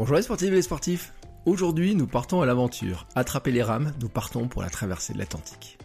Bonjour les sportifs et les sportifs. Aujourd'hui, nous partons à l'aventure. Attrapez les rames, nous partons pour la traversée de l'Atlantique.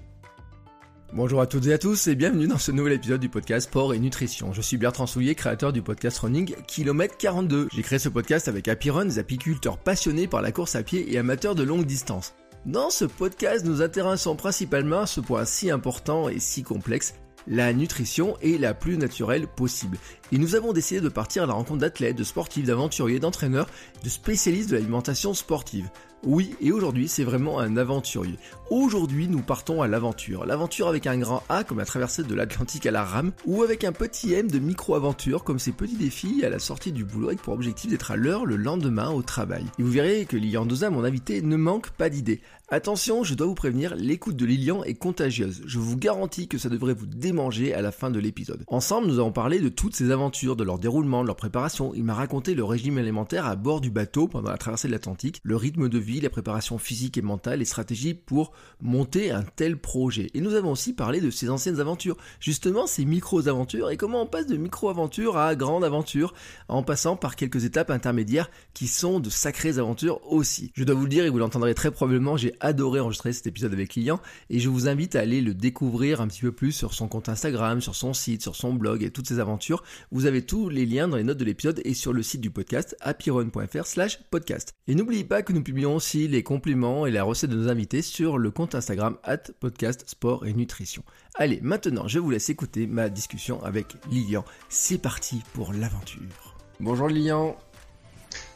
Bonjour à toutes et à tous et bienvenue dans ce nouvel épisode du podcast Sport et Nutrition. Je suis Bertrand Soulier, créateur du podcast Running Kilomètre 42. J'ai créé ce podcast avec Happy Run, des apiculteurs passionnés par la course à pied et amateurs de longue distance. Dans ce podcast, nous intéressons principalement à ce point si important et si complexe, la nutrition est la plus naturelle possible. Et nous avons décidé de partir à la rencontre d'athlètes, de sportifs, d'aventuriers, d'entraîneurs, de spécialistes de l'alimentation sportive. Oui, et aujourd'hui, c'est vraiment un aventurier. Aujourd'hui, nous partons à l'aventure. L'aventure avec un grand A comme la traversée de l'Atlantique à la rame, ou avec un petit M de micro-aventure comme ces petits défis à la sortie du boulot avec pour objectif d'être à l'heure le lendemain au travail. Et vous verrez que Lilian Doza, mon invité, ne manque pas d'idées. Attention, je dois vous prévenir, l'écoute de Lilian est contagieuse. Je vous garantis que ça devrait vous démanger à la fin de l'épisode. Ensemble, nous avons parlé de toutes ces aventures, de leur déroulement, de leur préparation. Il m'a raconté le régime alimentaire à bord du bateau pendant la traversée de l'Atlantique, le rythme de vie, la préparation physique et mentale, les stratégies pour monter un tel projet. Et nous avons aussi parlé de ses anciennes aventures, justement ces micro-aventures et comment on passe de micro-aventures à grande aventure en passant par quelques étapes intermédiaires qui sont de sacrées aventures aussi. Je dois vous le dire et vous l'entendrez très probablement, j'ai adoré enregistrer cet épisode avec client et je vous invite à aller le découvrir un petit peu plus sur son compte Instagram, sur son site, sur son blog et toutes ses aventures. Vous avez tous les liens dans les notes de l'épisode et sur le site du podcast happyrun.fr slash podcast. Et n'oubliez pas que nous publions aussi les compléments et la recette de nos invités sur le compte Instagram at podcast sport et nutrition. Allez, maintenant je vous laisse écouter ma discussion avec Lilian. C'est parti pour l'aventure. Bonjour Lilian.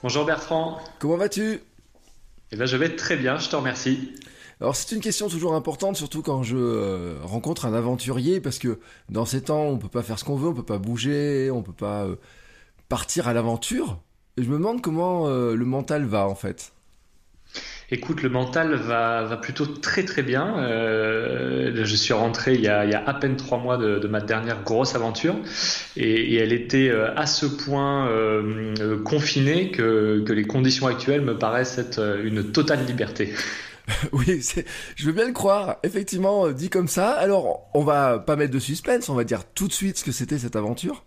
Bonjour Bertrand. Comment vas-tu? Eh ben, je vais très bien, je te remercie. Alors c'est une question toujours importante, surtout quand je euh, rencontre un aventurier, parce que dans ces temps, on peut pas faire ce qu'on veut, on peut pas bouger, on peut pas euh, partir à l'aventure. Et je me demande comment euh, le mental va en fait. Écoute, le mental va, va plutôt très très bien. Euh, je suis rentré il y, a, à peine trois mois de, ma dernière grosse aventure et, elle était euh, à ce point euh, confinée que, que les conditions actuelles me paraissent être une totale liberté. oui, je veux bien le croire. Effectivement, dit comme ça. Alors, on va pas mettre de suspense, on va dire tout de suite ce que c'était cette aventure.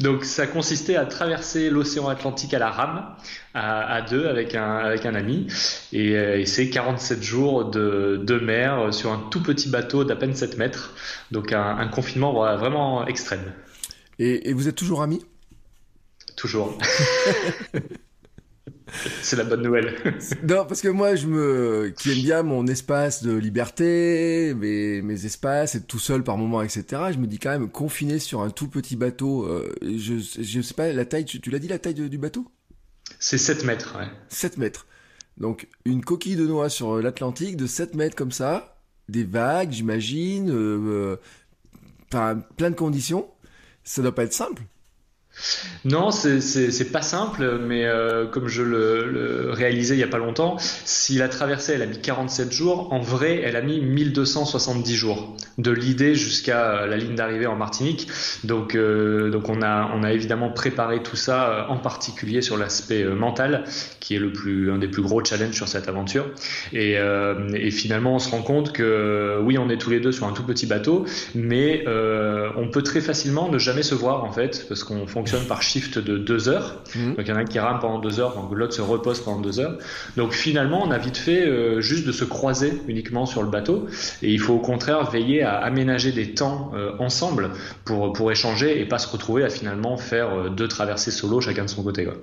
Donc ça consistait à traverser l'océan Atlantique à la rame, à, à deux avec un, avec un ami, et, euh, et c'est 47 jours de, de, mer sur un tout petit bateau d'à peine 7 mètres, donc un, un confinement vraiment extrême. Et, et vous êtes toujours amis? Toujours. C'est la bonne nouvelle. non, parce que moi, je me, qui aime bien mon espace de liberté, mes, mes espaces, être tout seul par moment, etc. Je me dis quand même confiné sur un tout petit bateau. Euh, je, je sais pas la taille. Tu, tu l'as dit la taille de, du bateau? C'est 7 mètres, ouais. 7 mètres. Donc une coquille de noix sur l'Atlantique de 7 mètres comme ça, des vagues, j'imagine, euh, euh, plein de conditions. Ça doit pas être simple. Non, c'est pas simple, mais euh, comme je le, réalisais il y a pas longtemps, si la traversée elle a mis 47 jours, en vrai elle a mis 1270 jours de l'idée jusqu'à la ligne d'arrivée en Martinique. Donc, euh, donc on a on a évidemment préparé tout ça euh, en particulier sur l'aspect euh, mental, qui est le plus un des plus gros challenges sur cette aventure. Et, euh, et, finalement on se rend compte que oui on est tous les deux sur un tout petit bateau, mais on peut très facilement ne jamais se voir en fait parce qu'on fonctionne par shift de deux heures. Mmh. Donc il y en a un qui rame pendant deux heures, donc l'autre se repose pendant deux heures. Donc finalement, on a vite fait euh, juste de se croiser uniquement sur le bateau. Et il faut au contraire veiller à aménager des temps euh, ensemble pour, pour échanger et pas se retrouver à finalement faire euh, deux traversées solo chacun de son côté. Quoi.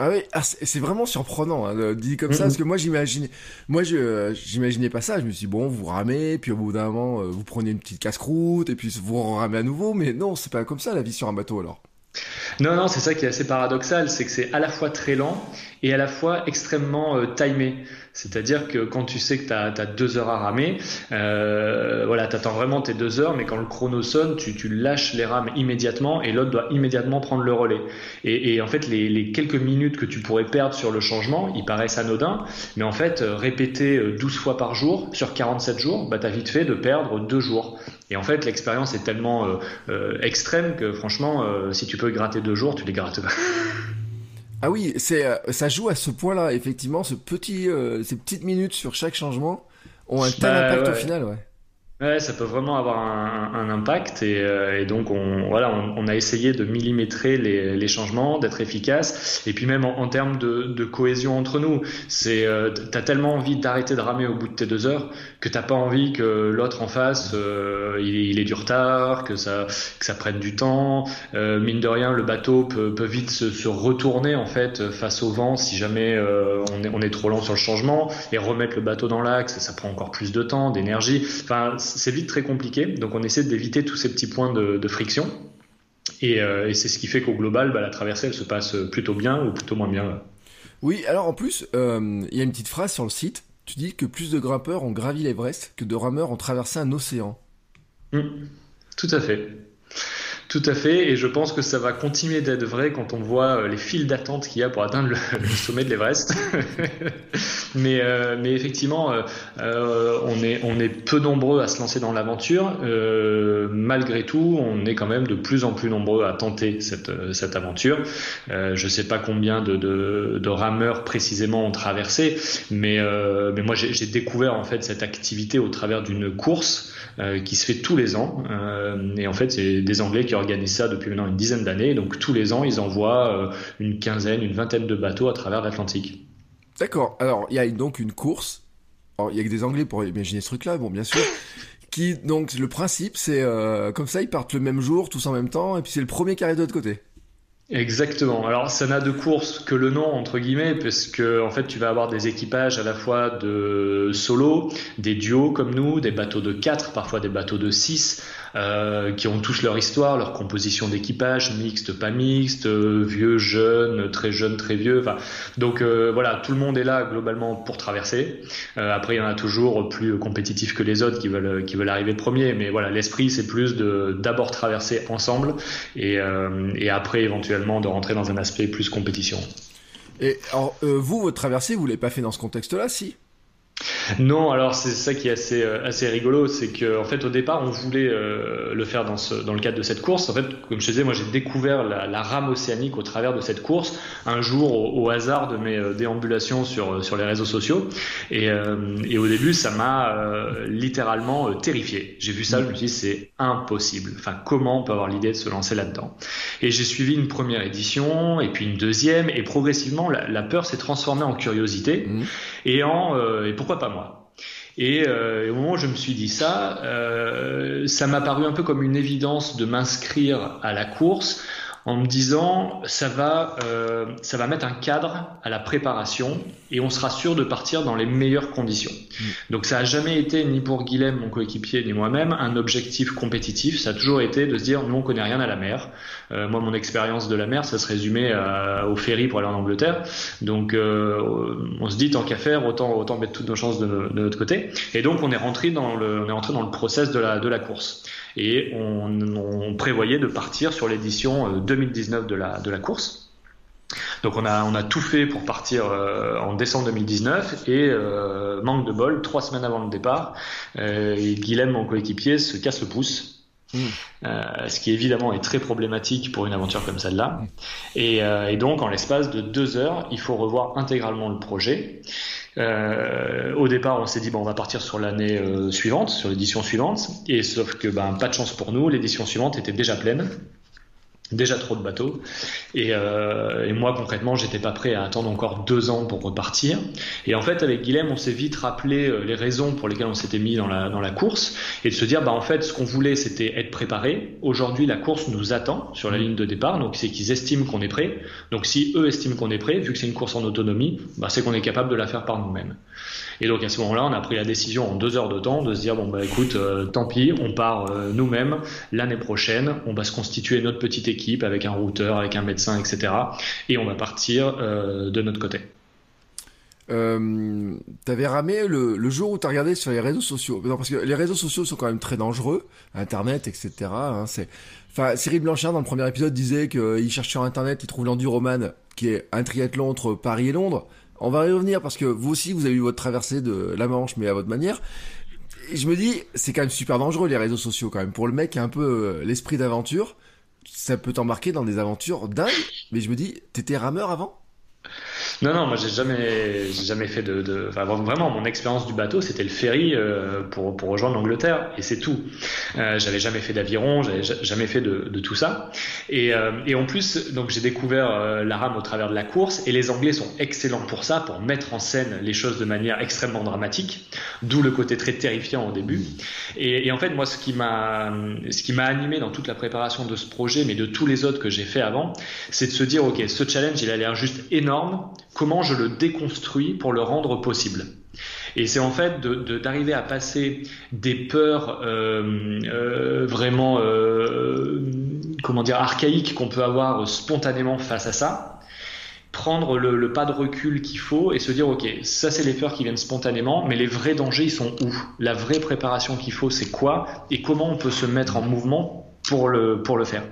Ah oui, ah, c'est vraiment surprenant hein, dit comme mmh. ça, parce que moi j'imaginais, moi je j'imaginais pas ça. Je me suis dit, bon, vous ramez, puis au bout d'un moment vous prenez une petite casse-croûte et puis vous ramez à nouveau. Mais non, c'est pas comme ça la vie sur un bateau alors. Non, non, c'est ça qui est assez paradoxal, c'est que c'est à la fois très lent et à la fois extrêmement euh, timé. C'est-à-dire que quand tu sais que tu as, deux heures à ramer, euh, voilà, tu attends vraiment tes deux heures, mais quand le chrono sonne, tu, tu lâches les rames immédiatement et l'autre doit immédiatement prendre le relais. Et, et en fait, les, quelques minutes que tu pourrais perdre sur le changement, ils paraissent anodins, mais en fait, euh, répéter 12 fois par jour sur 47 jours, bah, tu vite fait de perdre deux jours. Et en fait, l'expérience est tellement euh, euh, extrême que franchement, euh, si tu peux gratter deux jours, tu les grattes. ah oui, c'est ça joue à ce point-là. Effectivement, ce petit, ces petites minutes sur chaque changement ont un tel bah, impact ouais. au final, ouais. Ouais, ça peut vraiment avoir un, un impact et, euh, et, donc on voilà on, on, a essayé de millimétrer les, les changements, d'être efficace et puis même en, en termes de, de, cohésion entre nous, c'est euh, t'as tellement envie d'arrêter de ramer au bout de tes deux heures que t'as pas envie que l'autre en face euh, il, il, ait du retard, que ça que ça prenne du temps. Euh, mine de rien, le bateau peut, peut vite se, se, retourner en fait face au vent si jamais euh, on est, on est trop lent sur le changement et remettre le bateau dans l'axe, ça prend encore plus de temps, d'énergie. Enfin c'est vite très compliqué. Donc on essaie d'éviter tous ces petits points de, de friction. Et, euh, et c'est ce qui fait qu'au global, bah, la traversée, elle se passe plutôt bien ou plutôt moins bien. Oui, alors en plus, il euh, y a une petite phrase sur le site. Tu dis que plus de grimpeurs ont gravi l'Everest que de rameurs ont traversé un océan. Mmh, tout à fait. Tout à fait, et je pense que ça va continuer d'être vrai quand on voit les files d'attente qu'il y a pour atteindre le, sommet de l'Everest. mais, euh, mais effectivement, euh, on, est, on est peu nombreux à se lancer dans l'aventure. Euh, malgré tout, on est quand même de plus en plus nombreux à tenter cette, cette aventure. Euh, je sais pas combien de, de, de, rameurs précisément ont traversé, mais, euh, mais moi j'ai découvert en fait cette activité au travers d'une course qui se fait tous les ans. et en fait, c'est des Anglais qui organisent ça depuis maintenant une dizaine d'années. Donc tous les ans, ils envoient une quinzaine, une vingtaine de bateaux à travers l'Atlantique. D'accord. Alors, il y a donc une course. Alors, il y a que des Anglais pour imaginer ce truc-là, bon, bien sûr. qui, donc, le principe, c'est euh, comme ça, ils partent le même jour, tous en même temps, et puis c'est le premier qui arrive de l'autre côté. Exactement. Alors ça n'a de course que le nom entre guillemets, parce que en fait tu vas avoir des équipages à la fois de solo, des duos comme nous, des bateaux de 4, parfois des bateaux de 6, euh, qui ont tous leur histoire, leur composition d'équipage, mixte, pas mixte, euh, vieux, jeune, très jeune, très vieux. Donc euh, voilà, tout le monde est là globalement pour traverser. Euh, après il y en a toujours plus compétitifs que les autres qui veulent qui veulent arriver premier, mais voilà l'esprit c'est plus de d'abord traverser ensemble et, euh, et après éventuellement de rentrer dans un aspect plus compétition. Et alors, euh, vous, votre traversée, vous l'avez pas fait dans ce contexte-là, si? Non, alors c'est ça qui est assez assez rigolo, c'est que en fait au départ on voulait euh, le faire dans ce dans le cadre de cette course. En fait, comme je disais, moi j'ai découvert la, la, rame océanique au travers de cette course un jour au, hasard de mes euh, déambulations sur sur les réseaux sociaux et euh, et au début ça m'a euh, littéralement terrifié. J'ai vu ça, je me suis dit c'est impossible. Enfin comment on peut avoir l'idée de se lancer là-dedans? Et j'ai suivi une première édition et puis une deuxième et progressivement la, la peur s'est transformée en curiosité mmh. Et en et pourquoi pas moi? Et, euh, au moment où je me suis dit ça, euh, ça m'a paru un peu comme une évidence de m'inscrire à la course en me disant ça va, euh, ça va mettre un cadre à la préparation et on sera sûr de partir dans les meilleures conditions. Mmh. Donc ça a jamais été ni pour Guilhem, mon coéquipier, ni moi-même un objectif compétitif. Ça a toujours été de se dire nous on connaît rien à la mer. Euh, moi mon expérience de la mer, ça se résumait à, au ferry pour aller en Angleterre. Donc euh, on se dit tant qu'à faire, autant autant mettre toutes nos chances de, de, notre côté. Et donc on est rentré dans le on est rentré dans le process de la de la course et on, on prévoyait de partir sur l'édition 2019 de la, de la course. Donc on a, on a tout fait pour partir euh, en décembre 2019 et euh, manque de bol, trois semaines avant le départ, euh, Guilhem, mon coéquipier, se casse le pouce. Mmh. Euh, ce qui évidemment est très problématique pour une aventure comme celle-là. Et, et, donc en l'espace de deux heures, il faut revoir intégralement le projet. Euh, au départ, on s'est dit bon, on va partir sur l'année euh, suivante, sur l'édition suivante, et sauf que ben pas de chance pour nous, l'édition suivante était déjà pleine déjà trop de bateaux. Et, euh, et moi, concrètement, j'étais pas prêt à attendre encore deux ans pour repartir. Et en fait, avec Guilhem, on s'est vite rappelé euh, les raisons pour lesquelles on s'était mis dans la, dans la course et de se dire, bah, en fait, ce qu'on voulait, c'était être préparé. Aujourd'hui, la course nous attend sur la ligne de départ. Donc, c'est qu'ils estiment qu'on est prêt. Donc, si eux estiment qu'on est prêt, vu que c'est une course en autonomie, bah, c'est qu'on est capable de la faire par nous-mêmes. Et donc, à ce moment-là, on a pris la décision en deux heures de temps de se dire, bon, bah, écoute, euh, tant pis, on part euh, nous-mêmes l'année prochaine. On va se constituer notre petite équipe avec un routeur, avec un médecin, etc. Et on va partir euh, de notre côté. Euh, t'avais ramé le, jour où t'as regardé sur les réseaux sociaux. Non, parce que les réseaux sociaux sont quand même très dangereux, Internet, etc. Hein, enfin, Cyril Blanchard dans le premier épisode disait qu'il cherche sur Internet, il trouve l'enduroman, qui est un triathlon entre Paris et Londres. On va y revenir parce que vous aussi, vous avez eu votre traversée de la Manche, mais à votre manière. Je me dis, c'est quand même super dangereux les réseaux sociaux quand même pour le mec qui a un peu euh, l'esprit d'aventure ça peut t'embarquer dans des aventures dingues, mais je me dis, t'étais rameur avant? Non, non, moi j'ai jamais, jamais fait de, de enfin, vraiment mon expérience du bateau, c'était le ferry euh, pour, pour rejoindre l'Angleterre et c'est tout. Euh, j'avais jamais fait d'aviron, j'avais jamais fait de, de tout ça. Et, euh, et en plus, donc j'ai découvert euh, la rame au travers de la course et les Anglais sont excellents pour ça, pour mettre en scène les choses de manière extrêmement dramatique, d'où le côté très terrifiant au début. Et, et en fait, moi, ce qui m'a, ce qui m'a animé dans toute la préparation de ce projet, mais de tous les autres que j'ai fait avant, c'est de se dire, ok, ce challenge, il a l'air juste énorme comment je le déconstruis pour le rendre possible. Et c'est en fait d'arriver à passer des peurs euh, euh, vraiment, euh, comment dire, archaïques qu'on peut avoir spontanément face à ça, prendre le, pas de recul qu'il faut et se dire, ok, ça c'est les peurs qui viennent spontanément, mais les vrais dangers, ils sont où? La vraie préparation qu'il faut, c'est quoi? Et comment on peut se mettre en mouvement pour le, pour le faire?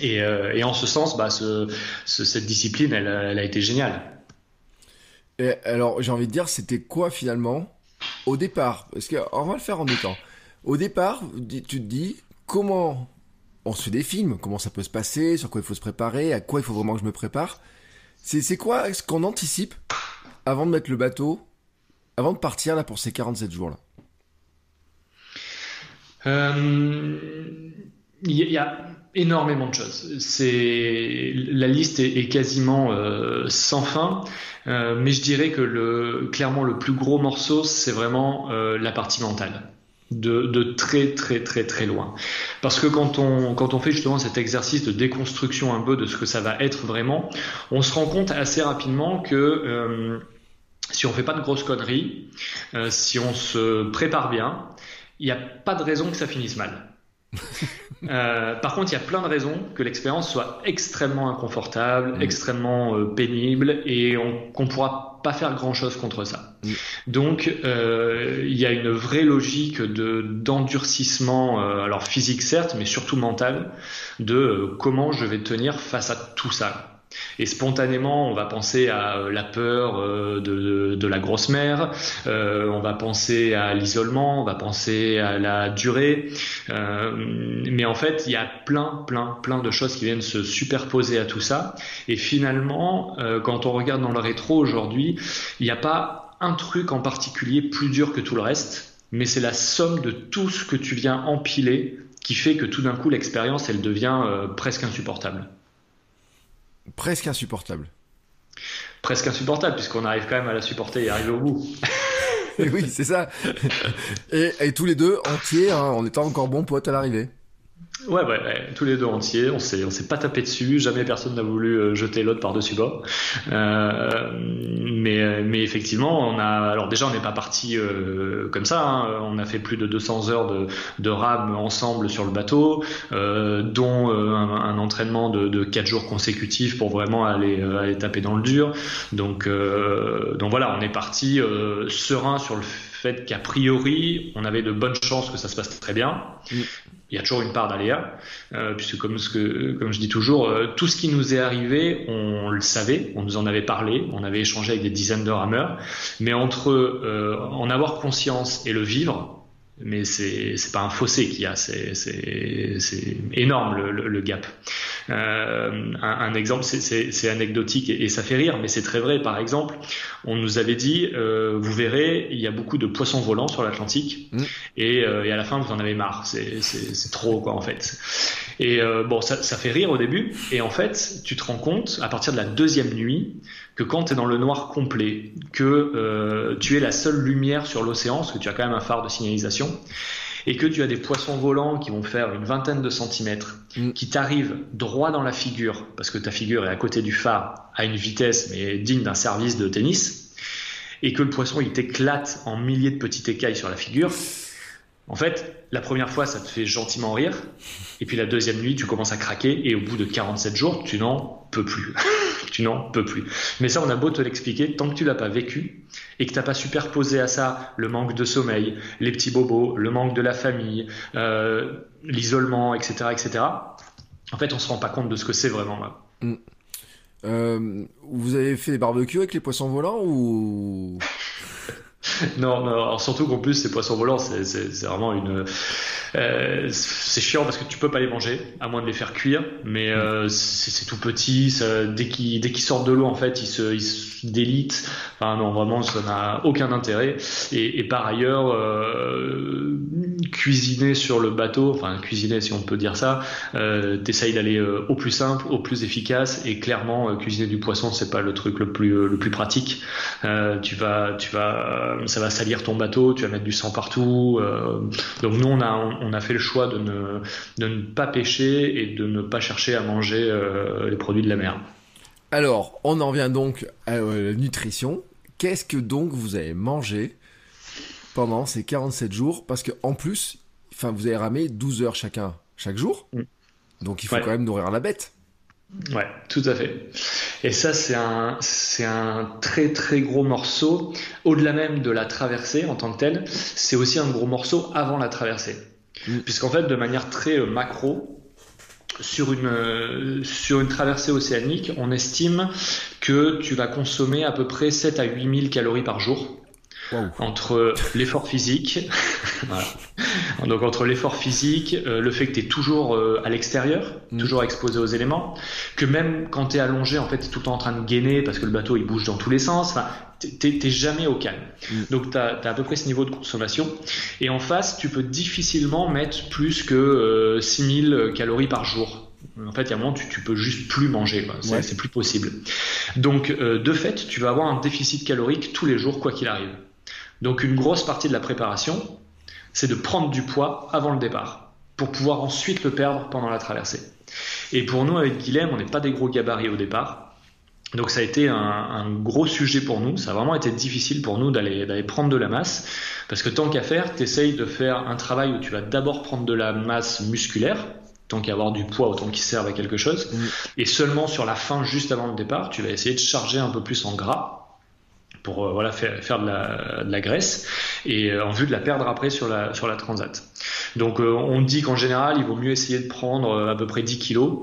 Et, euh, et, en ce sens, bah, ce, ce, cette discipline, elle, elle, a été géniale. Et alors, j'ai envie de dire, c'était quoi finalement au départ? Parce qu'on va le faire en deux temps. Au départ, tu te dis comment on se fait des films, comment ça peut se passer, sur quoi il faut se préparer, à quoi il faut vraiment que je me prépare? C'est quoi ce qu'on anticipe avant de mettre le bateau, avant de partir là pour ces 47 jours là euh, Il y a énormément de choses. C'est la liste est, quasiment euh, sans fin, euh, mais je dirais que le clairement le plus gros morceau c'est vraiment euh, la partie mentale. De, de, très très très très loin. Parce que quand on, quand on fait justement cet exercice de déconstruction un peu de ce que ça va être vraiment, on se rend compte assez rapidement que euh, si on fait pas de grosses conneries, euh, si on se prépare bien, il n'y a pas de raison que ça finisse mal. Euh, par contre, il y a plein de raisons que l'expérience soit extrêmement inconfortable, mm. extrêmement euh, pénible et qu'on ne pourra pas faire grand-chose contre ça. Mm. Donc, euh, il y a une vraie logique de d'endurcissement, alors physique certes, mais surtout mental, de comment je vais tenir face à tout ça. Et spontanément, on va penser à euh, la peur euh, de, de, la grosse mère, euh, on va penser à l'isolement, on va penser à la durée. Euh, mais en fait, il y a plein, plein, plein de choses qui viennent se superposer à tout ça. Et finalement, euh, quand on regarde dans le rétro aujourd'hui, il n'y a pas un truc en particulier plus dur que tout le reste, mais c'est la somme de tout ce que tu viens empiler qui fait que tout d'un coup, l'expérience, elle devient presque insupportable presque insupportable. Presque insupportable, puisqu'on arrive quand même à la supporter et arriver au bout. et oui, c'est ça. Et, tous les deux entiers, hein, en étant encore bons potes à l'arrivée. Ouais, ouais, tous les deux entiers, on s'est, on s'est pas tapé dessus, jamais personne n'a voulu euh, jeter l'autre par-dessus bord. Euh, mais, mais effectivement, on a, alors déjà, on n'est pas parti euh, comme ça. Hein, on a fait plus de 200 heures de, de rame ensemble sur le bateau, euh, dont un, un, entraînement de, de 4 jours consécutifs pour vraiment aller, aller taper dans le dur. Donc, donc voilà, on est parti serein sur le fait qu'a priori, on avait de bonnes chances que ça se passe très bien. Mm il y a toujours une part d'aléa, euh, puisque comme, ce que, comme je dis toujours, euh, tout ce qui nous est arrivé, on le savait, on nous en avait parlé, on avait échangé avec des dizaines de rameurs, mais entre euh, en avoir conscience et le vivre, mais c'est pas un fossé qu'il y a, c'est énorme le, le, le gap. Euh, un, un, exemple, c'est anecdotique et, et, ça fait rire, mais c'est très vrai. Par exemple, on nous avait dit, euh, vous verrez, il y a beaucoup de poissons volants sur l'Atlantique, mmh. et, euh, et, à la fin vous en avez marre, c'est trop quoi en fait. Et euh, bon, ça, ça fait rire au début, et en fait, tu te rends compte à partir de la deuxième nuit que quand tu es dans le noir complet, que euh, tu es la seule lumière sur l'océan, parce que tu as quand même un phare de signalisation, et que tu as des poissons volants qui vont faire une vingtaine de centimètres, mm. qui t'arrivent droit dans la figure, parce que ta figure est à côté du phare, à une vitesse mais digne d'un service de tennis, et que le poisson il t'éclate en milliers de petites écailles sur la figure, en fait, la première fois, ça te fait gentiment rire. Et puis la deuxième nuit, tu commences à craquer. Et au bout de 47 jours, tu n'en peux plus. tu n'en peux plus. Mais ça, on a beau te l'expliquer, tant que tu l'as pas vécu et que t'as pas superposé à ça le manque de sommeil, les petits bobos, le manque de la famille, euh, l'isolement, etc., etc. En fait, on se rend pas compte de ce que c'est vraiment. Mm. Euh, vous avez fait des barbecues avec les poissons volants ou non, non, alors surtout qu'en plus ces poissons volants, c'est vraiment une Euh, c'est chiant parce que tu peux pas les manger, à moins de les faire cuire, mais euh, c'est tout petit. Ça, dès qu'ils sortent de l'eau, en fait, ils se, ils se délitent. Enfin non, vraiment, ça n'a aucun intérêt. Et, et par ailleurs, euh, cuisiner sur le bateau, enfin cuisiner si on peut dire ça, t'essayes d'aller au plus simple, au plus efficace. Et clairement, cuisiner du poisson, c'est pas le truc le plus le plus pratique. tu vas, tu vas, ça va salir ton bateau, tu vas mettre du sang partout. donc nous, on a on a fait le choix de ne, de ne pas pêcher et de ne pas chercher à manger euh, les produits de la mer. Alors, on en vient donc à euh, la nutrition. Qu'est-ce que donc vous avez mangé pendant ces 47 jours? Parce que en plus, enfin, vous avez ramé 12 heures chacun chaque jour. Mm. Donc il faut quand même nourrir la bête. Ouais, tout à fait. Et ça, c'est un, c'est un très très gros morceau. Au-delà même de la traversée en tant que telle, c'est aussi un gros morceau avant la traversée. Mm. Puisqu'en fait, de manière très euh, macro, sur une, euh, sur une traversée océanique, on estime que tu vas consommer à peu près 7 à 8 000 calories par jour. Entre l'effort physique, donc entre l'effort physique, euh, le fait que tu es toujours à l'extérieur, mm. toujours exposé aux éléments, que même quand tu es allongé, en fait, tu es tout le temps en train de gainer parce que le bateau il bouge dans tous les sens t'es jamais au calme. Mm. Donc tu as, à peu près ce niveau de consommation. Et en face, tu peux difficilement mettre plus que 6000 euh, calories par jour. En fait, il y a un moment, tu, tu peux juste plus manger. C'est plus possible. Donc, euh, de fait, tu vas avoir un déficit calorique tous les jours, quoi qu'il arrive. Donc, une grosse partie de la préparation, c'est de prendre du poids avant le départ, pour pouvoir ensuite le perdre pendant la traversée. Et pour nous, avec Guilhem, on n'est pas des gros gabarits au départ. Donc ça a été un, gros sujet pour nous, ça a vraiment été difficile pour nous d'aller prendre de la masse, parce que tant qu'à faire, tu essayes de faire un travail où tu vas d'abord prendre de la masse musculaire, tant qu'à avoir du poids, autant qu'il serve à quelque chose, et seulement sur la fin, juste avant le départ, tu vas essayer de charger un peu plus en gras, pour euh, voilà, faire, faire de, la, graisse, et euh, en vue de la perdre après sur la, sur la transat. Donc euh, on dit qu'en général, il vaut mieux essayer de prendre à peu près 10 kilos,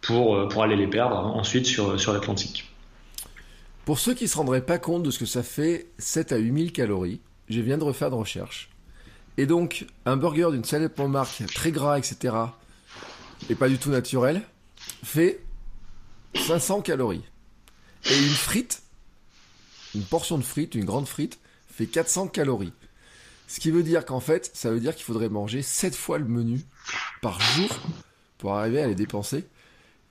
pour, pour aller les perdre ensuite sur, sur l'Atlantique. Pour ceux qui ne se rendraient pas compte de ce que ça fait 7 à 8000 calories, je viens de refaire de recherche. Et donc, un burger d'une célèbre marque très gras, etc., et pas du tout naturel, fait 500 calories. Et une frite, une portion de frite, une grande frite, fait 400 calories. Ce qui veut dire qu'en fait, ça veut dire qu'il faudrait manger 7 fois le menu par jour pour arriver à les dépenser.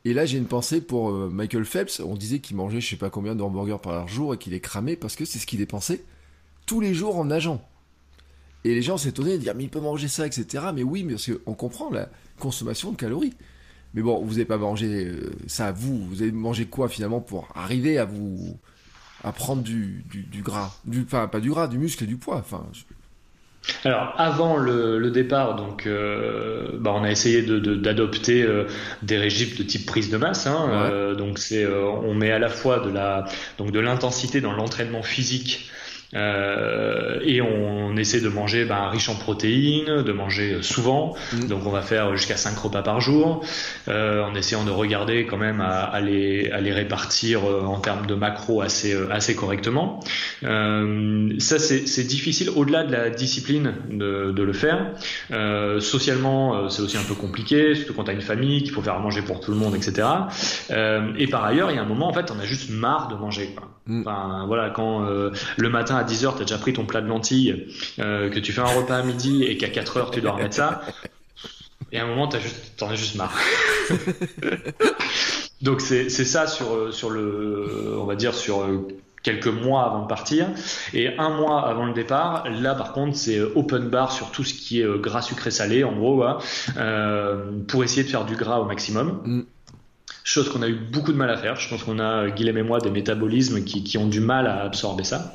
Et là, j'ai une pensée pour euh, Michael Phelps. On disait qu'il mangeait je sais pas combien de hamburgers par jour et qu'il est cramé parce que c'est ce qu'il dépensait tous les jours en nageant. Et les gens s'étonnaient de dire mais il peut manger ça, etc. Mais oui, mais parce qu'on comprend la consommation de calories. Mais bon, vous n'avez pas mangé euh, ça vous. Vous avez mangé quoi finalement pour arriver à vous à prendre du, du, gras, du, enfin pas du gras, du muscle et du poids. Enfin, alors avant le, départ, donc euh, bah, on a essayé d'adopter euh, des régimes de type prise de masse. Hein, euh, donc c'est on met à la fois de la donc de l'intensité dans l'entraînement physique euh, et on, essaie de manger ben, riche en protéines, de manger souvent. Mm. Donc on va faire jusqu'à 5 repas par jour, euh, en essayant de regarder quand même à, à, les, à les, répartir euh, en termes de macro assez, euh, assez correctement. Euh, ça c'est difficile au-delà de la discipline de, de le faire. Euh, socialement c'est aussi un peu compliqué, surtout quand tu as une famille, qu'il faut faire manger pour tout le monde, etc. et par ailleurs il y a un moment en fait on a juste marre de manger. Quoi. Mm. Enfin, voilà, quand le matin à 10h, tu as déjà pris ton plat de lentilles, euh, que tu fais un repas à midi et qu'à 4h, tu dois remettre ça. Et à un moment, tu juste, en as juste marre. Donc c'est ça sur, euh, sur le, on va dire sur euh, quelques mois avant de partir. Et un mois avant le départ, là par contre, c'est open bar sur tout ce qui est gras sucré salé, en gros, pour essayer de faire du gras au maximum. Chose qu'on a eu beaucoup de mal à faire. Je pense qu'on a, Guillaume et moi, des métabolismes qui, qui ont du mal à absorber ça.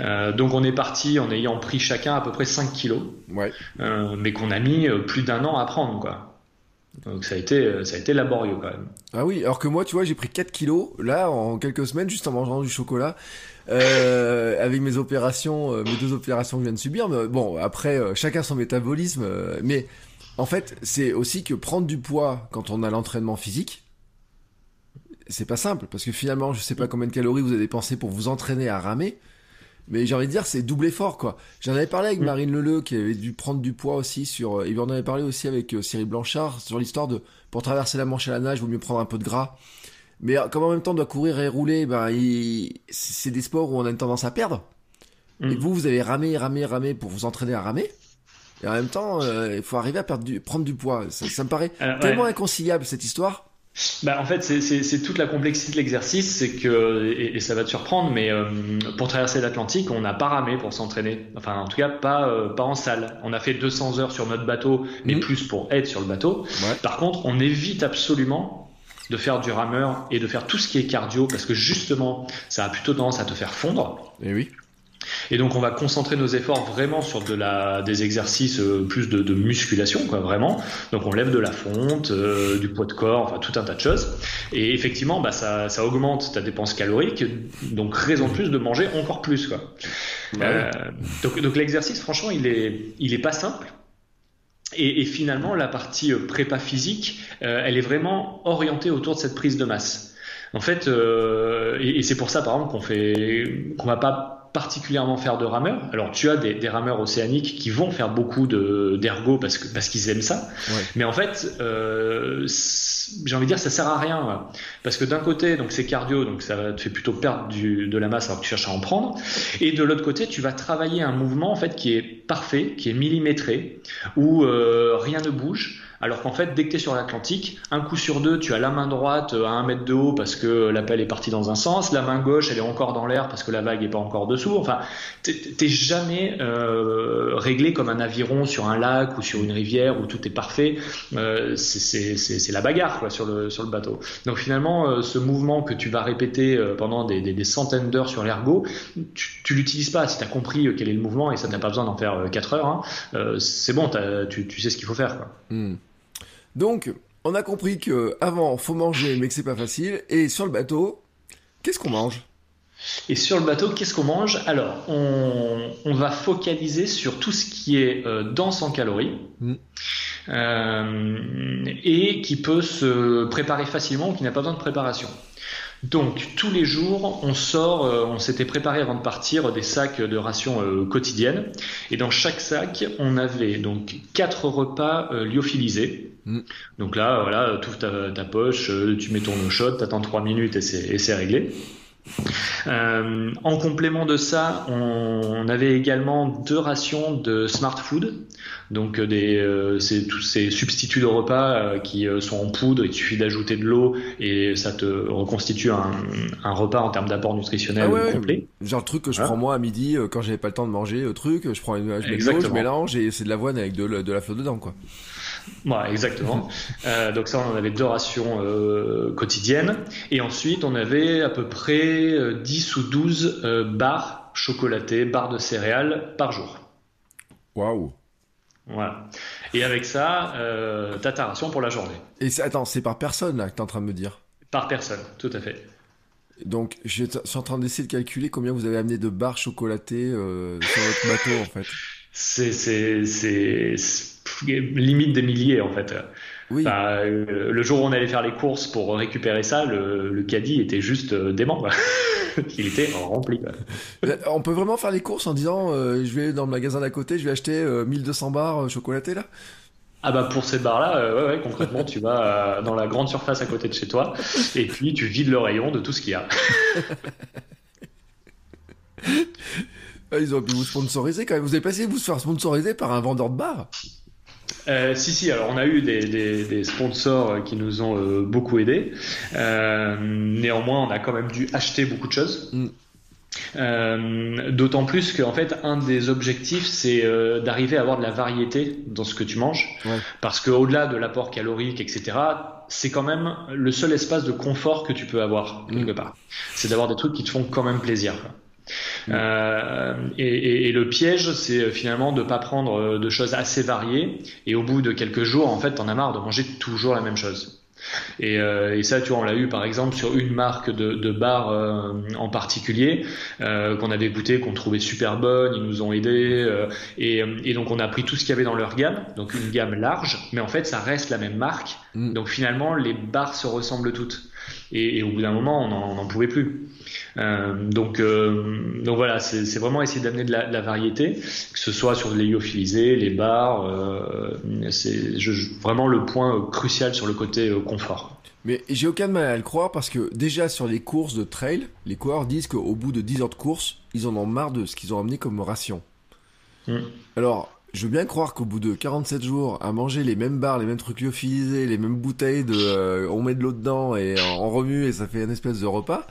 Euh, donc on est parti en ayant pris chacun à peu près 5 kilos, ouais. euh, mais qu'on a mis euh, plus d'un an à prendre. quoi. Donc ça a été ça a été laborieux quand même. Ah oui, alors que moi, tu vois, j'ai pris 4 kilos là en quelques semaines juste en mangeant du chocolat. Euh, avec mes opérations, mes deux opérations que je viens de subir. Mais bon, après, chacun son métabolisme. mais en fait, c'est aussi que prendre du poids quand on a l'entraînement physique, c'est pas simple parce que finalement, je sais pas combien de calories vous avez dépensé pour vous entraîner à ramer, Mais j'ai envie de dire, c'est double effort, quoi. J'en avais parlé avec Mm. Marine Leleu, qui avait dû prendre du poids aussi sur, euh, et on en avait parlé aussi avec euh, Cyril Blanchard, sur l'histoire de, pour traverser la Manche à la nage, vaut mieux prendre un peu de gras. Mais euh, comme en même temps on doit courir et rouler, ben, il- c'est des sports où on a une tendance à perdre. Mm. Et vous, vous avez ramé, ramé, ramé pour vous entraîner à ramer. Et en même temps, euh, il faut arriver à perdre du, prendre du poids. Ça, ça me paraît Alors, ouais. tellement inconciliable, cette histoire. Bah, en fait, c'est- toute la complexité de l'exercice, c'est que, et, et ça va te surprendre, mais euh, pour traverser l'Atlantique, on n'a pas ramé pour s'entraîner. Enfin, en tout cas, pas, euh, pas en salle. On a fait 200 heures sur notre bateau, mais Mhm. plus pour être sur le bateau. Ouais. Par contre, on évite absolument de faire du rameur et de faire tout ce qui est cardio, parce que justement, ça a plutôt tendance à te faire fondre. Et oui. Et donc, on va concentrer nos efforts vraiment sur de la, des exercices euh, plus de, de musculation, quoi, vraiment. Donc, on lève de la fonte, euh, du poids de corps, enfin, tout un tas de choses. Et effectivement, bah, ça, ça augmente ta dépense calorique. Donc, raison de plus de manger encore plus, quoi. Euh, donc, donc l'exercice, franchement, il est, il est pas simple. Et, et finalement, la partie prépa physique, elle est vraiment orientée autour de cette prise de masse. En fait, euh, et, et c'est pour ça, par exemple, qu'on fait, qu'on va pas particulièrement faire de rameurs. Alors, tu as des, des rameurs océaniques qui vont faire beaucoup de d'ergo parce que parce qu'ils aiment ça. Ouais. Mais en fait, euh, j'ai envie de dire, ça sert à rien. Parce que d'un côté, donc c'est cardio, donc ça te fait plutôt perdre du, de la masse alors que tu cherches à en prendre. Et de l'autre côté, tu vas travailler un mouvement en fait qui est parfait, qui est millimétré, où euh, rien ne bouge. Alors qu'en fait, dès que tu es sur l'Atlantique, un coup sur deux, tu as la main droite à un mètre de haut parce que la pelle est partie dans un sens, la main gauche, elle est encore dans l'air parce que la vague est pas encore dessous. Enfin, t'es- jamais euh, réglé comme un aviron sur un lac ou sur une rivière où tout est parfait. Euh, c'est- la bagarre quoi, sur, le, bateau. Donc finalement, euh, ce mouvement que tu vas répéter euh, pendant des, centaines d'heures sur l'ergot, tu, l'utilises pas. Si tu as compris euh, quel est le mouvement et ça n'a pas besoin d'en faire 4 heures, hein, euh, c'est bon, tu sais ce qu'il faut faire. Quoi. Hmm. Donc, on a compris que avant faut manger, mais que c'est pas facile. Et sur le bateau, qu'est-ce qu'on mange? Et sur le bateau, qu'est-ce qu'on mange? Alors, on, on va focaliser sur tout ce qui est euh, dense en calories Mm. euh, et qui peut se préparer facilement ou qui n'a pas besoin de préparation. Donc, tous les jours, on sort, euh, on s'était préparé avant de partir des sacs de rations quotidiennes. Et dans chaque sac, on avait donc quatre repas lyophilisés. Mm. Donc là, voilà, tu ouvres ta, ta poche, euh, tu mets ton eau chaude, t'attends trois minutes et c'est réglé. Euh, en complément de ça, on avait également deux rations de smart food, donc euh, des, euh, c'est tous ces substituts de repas euh, qui euh, sont en poudre. Il suffit d'ajouter de l'eau et ça te reconstitue un, un repas en termes d'apport nutritionnel Ah ouais, complet. Genre le truc que je prends moi à midi euh, quand j'avais pas le temps de manger, le truc, je prends une, je mets de l'eau, je mélange et c'est de l'avoine avec de, la- de la flotte dedans quoi. Voilà, exactement. Euh, donc ça, on en avait deux rations euh, quotidiennes. Et ensuite, on avait à peu près euh, 10 ou 12 euh, barres chocolatées, barres de céréales par jour. Waouh. Voilà. Et avec ça, euh, t'as ta ration pour la journée. Et c'est- attends, c'est par personne là que t'es en train de me dire? Par personne, tout à fait. Donc je suis en train d'essayer de calculer combien vous avez amené de barres chocolatées euh, sur votre bateau en fait. C'est, c'est, c'est, c'est limite des milliers en fait. Oui. Enfin, euh, le jour où on allait faire les courses pour récupérer ça, le, le caddie était juste euh, dément. quoi. Il était rempli. quoi. Euh, On peut vraiment faire les courses en disant euh, je vais dans le magasin d'à côté, je vais acheter euh, 1200 barres euh, chocolatées là? Ah bah pour ces barres-là, euh, ouais, ouais, concrètement, tu vas dans la grande surface à côté de chez toi et puis tu vides le rayon de tout ce qu'il y a. Ils auraient pu vous sponsoriser quand même. Vous avez pas essayé de vous faire sponsoriser par un vendeur de barres? Euh, si, si, alors on a eu des, des, des sponsors qui nous ont euh, beaucoup aidés. Euh, néanmoins, on a quand même dû acheter beaucoup de choses. Mm. Euh, D'autant plus qu'en fait, un des objectifs, c'est euh, d'arriver à avoir de la variété dans ce que tu manges. Ouais. Parce qu'au-delà de l'apport calorique, etc., c'est quand même le seul espace de confort que tu peux avoir, quelque Mm. part. C'est d'avoir des trucs qui te font quand même plaisir. quoi. Euh, et, et- et le piège, c'est euh, finalement de pas prendre euh, de choses assez variées. Et au bout de quelques jours, en fait, t'en as marre de manger toujours la même chose. Et, euh, et ça, tu vois, on l'a eu par exemple sur une marque de, de bar euh, en particulier qu'on avait goûté, qu'on trouvait super bonne. Ils nous ont aidés et, et donc on a pris tout ce qu'il y avait dans leur gamme, donc une gamme large, mais en fait ça reste la même marque. Mm. Donc finalement les bars se ressemblent toutes. Et, au bout d'un moment, on n'en pouvait plus. donc, donc voilà, c'est vraiment essayer d'amener de, la, variété, que ce soit sur les lyophilisés, les bars. c'est vraiment le point crucial sur le côté confort. Mais j'ai aucun mal à le croire parce que déjà sur les courses de trail, les coureurs disent qu'au bout de 10 heures de course, ils en ont marre de ce qu'ils ont amené comme ration. Hmm. Alors, je veux bien croire qu'au bout de 47 jours, à manger les mêmes bars, les mêmes trucs lyophilisés, les mêmes bouteilles de, euh, on met de l'eau dedans et on remue et ça fait une espèce de repas.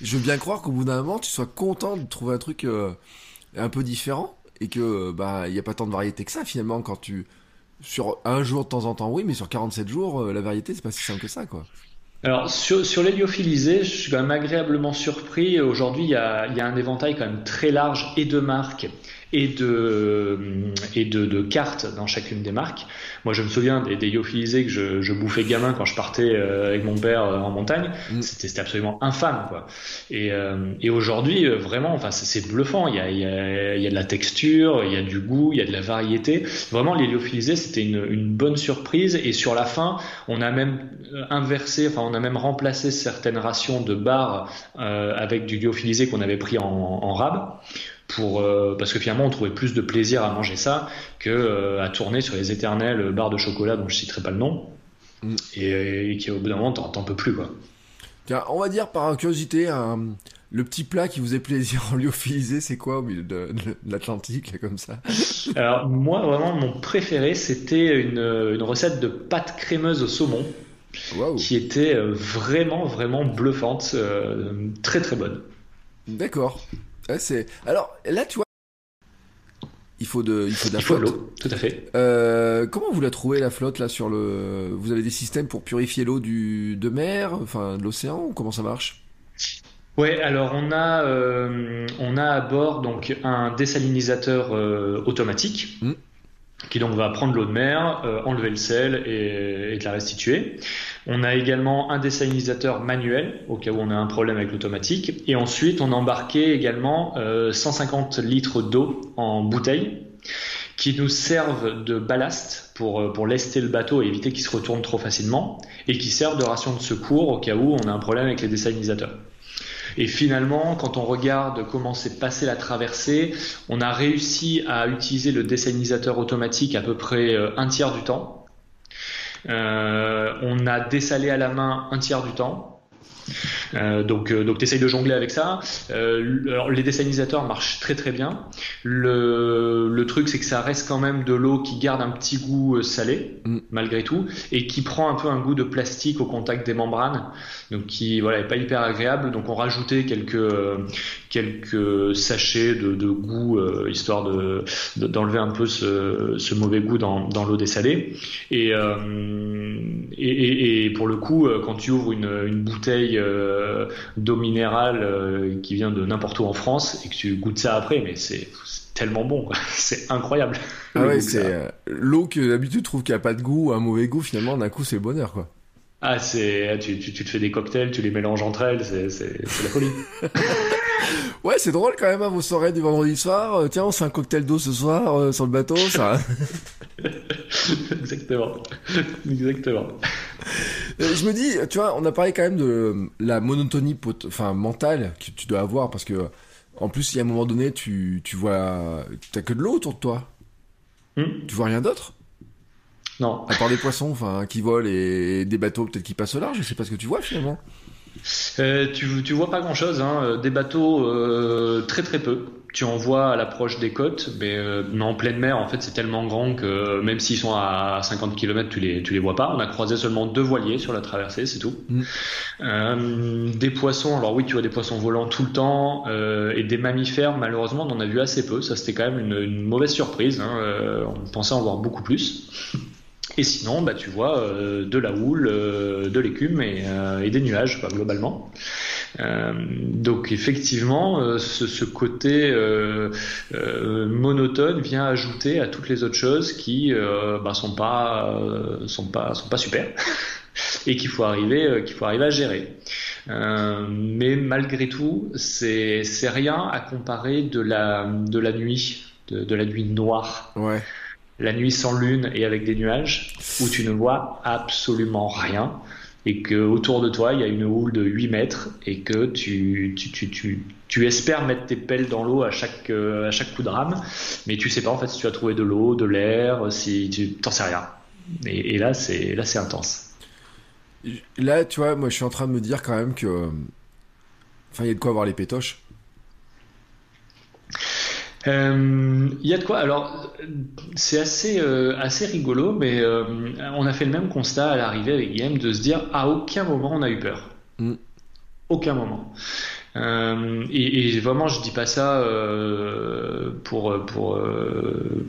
Je veux bien croire qu'au bout d'un moment, tu sois content de trouver un truc euh, un peu différent et que bah il y a pas tant de variété que ça finalement quand tu sur un jour de temps en temps, oui, mais sur 47 jours, euh, la variété, c'est pas si simple que ça, quoi. Alors sur, sur l'héliophilisé, je suis quand même agréablement surpris. Aujourd'hui, il y a, un éventail quand même très large et de marques et de, et de, de, cartes dans chacune des marques. Moi, je me souviens des, des lyophilisés que je, je, bouffais gamin quand je partais euh, avec mon père euh, en montagne. Mm. C'était absolument infâme, quoi. Et, euh, et aujourd'hui, vraiment, enfin, c'est bluffant. Il y, a, il, y a, il y a de la texture, il y a du goût, il y a de la variété. Vraiment, les lyophilisés, c'était une, une bonne surprise. Et sur la fin, on a même inversé, enfin, on a même remplacé certaines rations de bar euh, avec du lyophilisé qu'on avait pris en, en rab pour euh, parce que finalement on trouvait plus de plaisir à manger ça que euh, à tourner sur les éternelles barres de chocolat dont je citerai pas le nom mm. et, qui au bout d'un moment t'en peux plus quoi. Tiens, on va dire par curiosité le petit plat qui vous est plaisir en lyophilisé, c'est quoi au milieu de, l'Atlantique, comme ça? Alors, moi, vraiment, mon préféré, c'était une, une, recette de pâte crémeuse au saumon. Qui était euh, vraiment, vraiment bluffante. très, très bonne. D'accord c'est... Alors là, tu vois, il faut de, il faut de la flotte. l'eau, tout à fait. Euh, comment vous la trouvez la flotte là sur le Vous avez des systèmes pour purifier l'eau du de mer, enfin de l'océan comment ça marche? Ouais, alors on a euh, on a à bord donc un désalinisateur euh, automatique. Hmm qui donc va prendre l'eau de mer, enlever le sel et, et, te la restituer. On a également un désalinisateur manuel au cas où on a un problème avec l'automatique. Et ensuite, on a embarqué également euh, 150 litres d'eau en bouteille qui nous servent de ballast pour, euh, pour lester le bateau et éviter qu'il se retourne trop facilement et qui servent de ration de secours au cas où on a un problème avec les désalinisateurs. Et finalement, quand on regarde comment s'est passée la traversée, on a réussi à utiliser le dessalinisateur automatique à peu près euh, un tiers du temps. Euh, on a dessalé à la main un tiers du temps. Euh, donc, euh, donc tu essayes de jongler avec ça. Euh, alors, les dessalinisateurs marchent très très bien. Le, le truc, c'est que ça reste quand même de l'eau qui garde un petit goût euh, salé, mm. malgré tout, et qui prend un peu un goût de plastique au contact des membranes, donc qui voilà, est pas hyper agréable. Donc, on rajoutait quelques, quelques sachets de, de goût, histoire de, d'enlever un peu ce, ce mauvais goût dans, dans l'eau dessalée. Et, et, et, pour le coup, quand tu ouvres une, une bouteille euh, d'eau minérale euh, qui vient de n'importe où en France et que tu goûtes ça après, mais c'est tellement bon, c'est incroyable. Ah ouais, c'est euh, l'eau que d'habitude tu trouves qu'il n'y a pas de goût, un mauvais goût, finalement d'un coup c'est le bonheur quoi. Ah, c'est tu, tu, te fais des cocktails, tu les mélanges entre elles, c'est la folie. ouais, c'est drôle quand même, à hein, vos soirées du vendredi soir. tiens, on se fait un cocktail d'eau ce soir sur le bateau, ça. Exactement. Exactement. Euh, je me dis, tu vois, on a parlé quand même de la monotonie enfin, mentale que tu dois avoir parce que, en plus, il y a un moment donné, tu, tu vois, t'as que de l'eau autour de toi. Hmm. Tu vois rien d'autre? Non. À part des poissons, enfin, qui volent et des bateaux peut-être qui passent au large, je sais pas ce que tu vois finalement. Euh, tu, tu vois pas grand chose, hein. des bateaux euh, très très peu tu en vois à l'approche des côtes, mais, euh, en pleine mer, en fait, c'est tellement grand que même s'ils sont à 50 km, tu les, tu les vois pas. On a croisé seulement deux voiliers sur la traversée, c'est tout. Mm. Des poissons, alors oui, tu vois des poissons volants tout le temps, et des mammifères, malheureusement, on en a vu assez peu. Ça, c'était quand même une, une mauvaise surprise. Hein. On pensait en voir beaucoup plus. Et sinon, bah, tu vois euh, de la houle, de l'écume et, et, des nuages, quoi, globalement. Euh, donc effectivement, euh, ce, ce, côté euh, monotone vient ajouter à toutes les autres choses qui bah, sont pas sont pas sont pas super et qu'il faut arriver qu'il faut arriver à gérer. Euh, mais malgré tout, c'est c'est rien à comparer de la de la nuit, de, de la nuit noire. Ouais. La nuit sans lune et avec des nuages où tu ne vois absolument rien et que autour de toi il y a une houle de 8 mètres et que tu, tu, tu, tu, tu espères mettre tes pelles dans l'eau à chaque, à chaque coup de rame, mais tu sais pas en fait si tu as trouvé de l'eau, de l'air, si tu t'en sais rien. Et, là c'est là c'est intense. Là, tu vois, moi je suis en train de me dire quand même que. Enfin, il y a de quoi avoir les pétoches. Euh, il y a de quoi. Alors, c'est assez, euh, assez rigolo, mais euh, on a fait le même constat à l'arrivée avec Guillaume de se dire à aucun moment on a eu peur. Mm. Aucun moment. Euh, et, et, vraiment, je dis pas ça euh, pour, pour euh,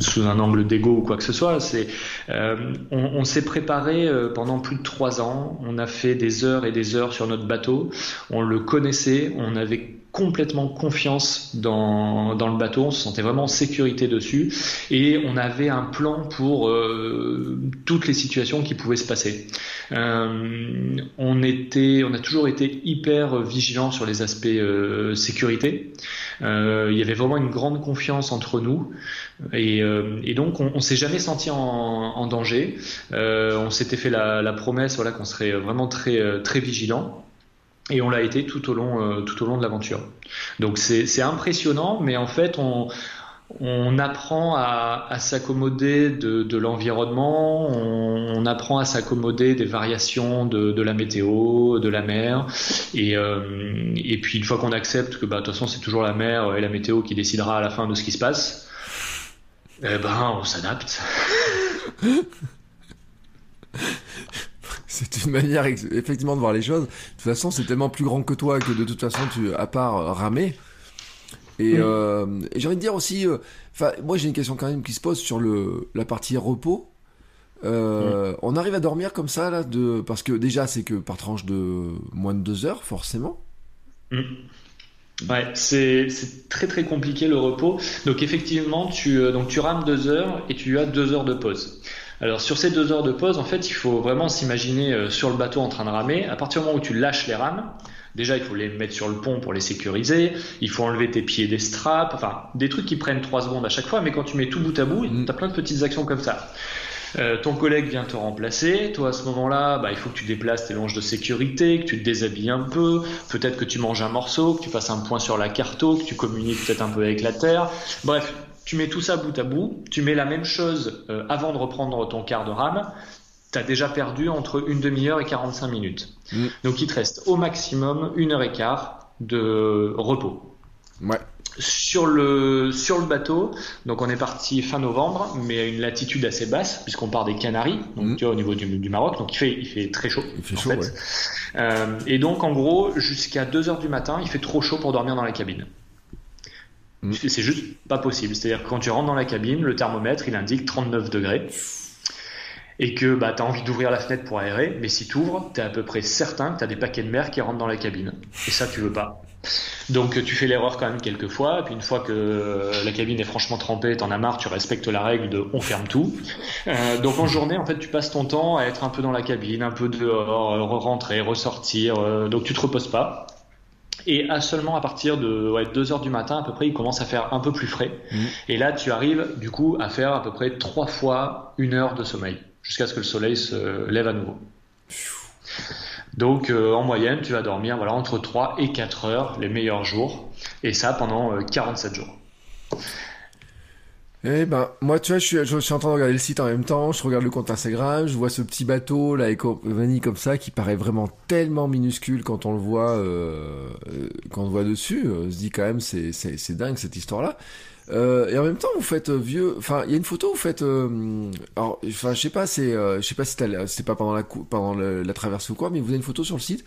sous un angle d'ego ou quoi que ce soit. C'est, on, on s'est préparé pendant plus de trois ans. On a fait des heures et des heures sur notre bateau. On le connaissait. On avait complètement confiance dans, dans, le bateau, on se sentait vraiment en sécurité dessus et on avait un plan pour euh, toutes les situations qui pouvaient se passer. Euh, on, était, on a toujours été hyper vigilant sur les aspects euh, sécurité. Euh, il y avait vraiment une grande confiance entre nous et, donc on, s'est jamais senti en, en danger. on s'était fait la, la promesse voilà, qu'on serait vraiment très, très vigilant. Et on l'a été tout au long, euh, tout au long de l'aventure. Donc c'est impressionnant, mais en fait on, on apprend à, s'accommoder de, l'environnement, on, apprend à s'accommoder des variations de, de, la météo, de la mer, et, euh, et puis une fois qu'on accepte que bah, de toute façon c'est toujours la mer et la météo qui décidera à la fin de ce qui se passe, eh ben on s'adapte. C'est une manière effectivement de voir les choses. De toute façon, c'est tellement plus grand que toi que de toute façon, tu, à part euh, ramer. Et, euh, et j'ai envie de dire aussi, euh, enfin, moi j'ai une question quand même qui se pose sur le la partie repos. Euh, On arrive à dormir comme ça là, de parce que déjà c'est que par tranche de moins de deux heures forcément. Mm. Ouais, c'est très très compliqué le repos. Donc effectivement, tu donc tu rames deux heures et tu as deux heures de pause. Alors sur ces deux heures de pause, en fait, il faut vraiment s'imaginer euh, sur le bateau en train de ramer. À partir du moment où tu lâches les rames, déjà il faut les mettre sur le pont pour les sécuriser. Il faut enlever tes pieds des straps. Enfin, des trucs qui prennent trois secondes à chaque fois. Mais quand tu mets tout bout à bout, mm. tu as plein de petites actions comme ça. Euh, ton collègue vient te remplacer. Toi, à ce moment-là, bah, il faut que tu déplaces tes longes de sécurité, que tu te déshabilles un peu. Peut-être que tu manges un morceau, que tu passes un point sur la carto, que tu communiques peut-être un peu avec la terre. Bref, tu mets tout ça bout à bout, tu mets la même chose euh, avant de reprendre ton quart de rame, tu as déjà perdu entre une demi-heure et 45 minutes. Mm. Donc il te reste au maximum une heure et quart de repos. Ouais. Sur le, sur le bateau, donc on est parti fin novembre, mais à une latitude assez basse, puisqu'on part des Canaries, donc mm. tu vois, au niveau du, du, Maroc, donc il fait, il fait très chaud. Il fait chaud, ouais. euh, et donc en gros, jusqu'à 2 heures du matin, il fait trop chaud pour dormir dans la cabine. Mm. C'est juste pas possible. C'est-à-dire que quand tu rentres dans la cabine, le thermomètre, il indique 39 degrés. Et que bah, tu as envie d'ouvrir la fenêtre pour aérer, mais si tu ouvres, tu es à peu près certain que tu as des paquets de mer qui rentrent dans la cabine. Et ça, tu veux pas. Donc tu fais l'erreur quand même quelques fois, puis une fois que la cabine est franchement trempée, t'en as marre, tu respectes la règle de on ferme tout. Euh, donc en journée, en fait, tu passes ton temps à être un peu dans la cabine, un peu dehors, rentrer, ressortir, euh, donc tu te reposes pas. Et à seulement à partir de ouais, 2 heures du matin, à peu près, il commence à faire un peu plus frais. Mmh. Et là, tu arrives du coup à faire à peu près trois fois une heure de sommeil, jusqu'à ce que le soleil se lève à nouveau. Donc euh, en moyenne, tu vas dormir voilà, entre 3 et 4 heures les meilleurs jours, et ça pendant euh, 47 jours. Eh ben, moi, tu vois, je suis, je suis en train de regarder le site en même temps, je regarde le compte Instagram, je vois ce petit bateau, là, Vanille comme ça, qui paraît vraiment tellement minuscule quand on le voit, euh, quand on le voit dessus. On se dit quand même, c'est, c'est, c'est dingue cette histoire-là. Euh, et en même temps, vous faites euh, vieux. Enfin, il y a une photo. Vous faites. Euh, alors, enfin, je sais pas. C'est, euh, je sais pas si c'était pas pendant la pendant le, la traversée ou quoi, mais vous avez une photo sur le site.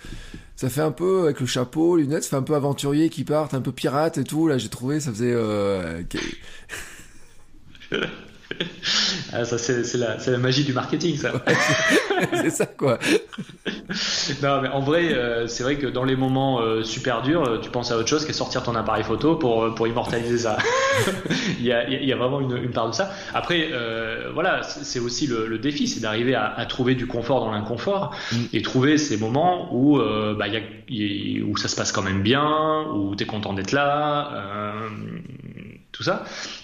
Ça fait un peu avec le chapeau, lunettes. Ça fait un peu aventurier qui partent, un peu pirate et tout. Là, j'ai trouvé. Ça faisait. ah, ça, c'est, la, la, magie du marketing, ça. c'est ça, quoi. non, mais en vrai, euh, c'est vrai que dans les moments euh, super durs, euh, tu penses à autre chose que sortir ton appareil photo pour, pour immortaliser ça. il, y a, il y a vraiment une, une part de ça. Après, euh, voilà, c'est aussi le, le défi, c'est d'arriver à, à, trouver du confort dans l'inconfort mm. et trouver ces moments où, bah, y a, où ça se passe quand même bien, où tu es content d'être là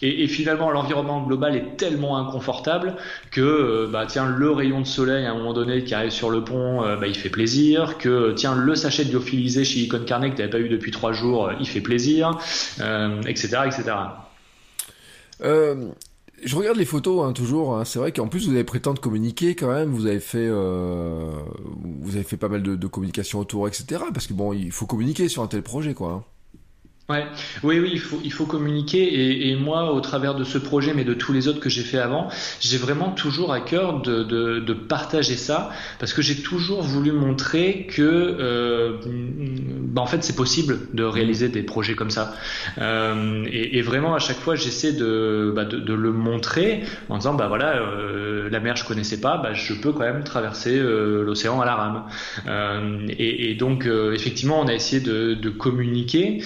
Et, finalement, l'environnement global est tellement inconfortable que, euh, bah, tiens, le rayon de soleil à un moment donné qui arrive sur le pont, euh, bah, il fait plaisir. Que, tiens, le sachet de lyophilisé chez Icon Carnet que tu n'avais pas eu depuis trois jours, euh, il fait plaisir, etc., etc. je regarde les photos hein, toujours. Hein. C'est vrai qu'en plus vous avez de communiquer quand même. Vous avez fait, vous avez fait pas mal de, de, communication autour, etc. Parce que bon, il faut communiquer sur un tel projet, quoi. Hein. Ouais, oui, oui, il faut, il faut communiquer. Et, et, moi, au travers de ce projet, mais de tous les autres que j'ai fait avant, j'ai vraiment toujours à cœur de, de, de partager ça, parce que j'ai toujours voulu montrer que, euh, bah, en fait, c'est possible de réaliser des projets comme ça. Euh, et, et, vraiment, à chaque fois, j'essaie de, bah, de, de, le montrer en disant, bah voilà, euh, la mer, je connaissais pas, bah, je peux quand même traverser euh, l'océan à la rame. Euh, et, et, donc, effectivement, on a essayé de, de communiquer.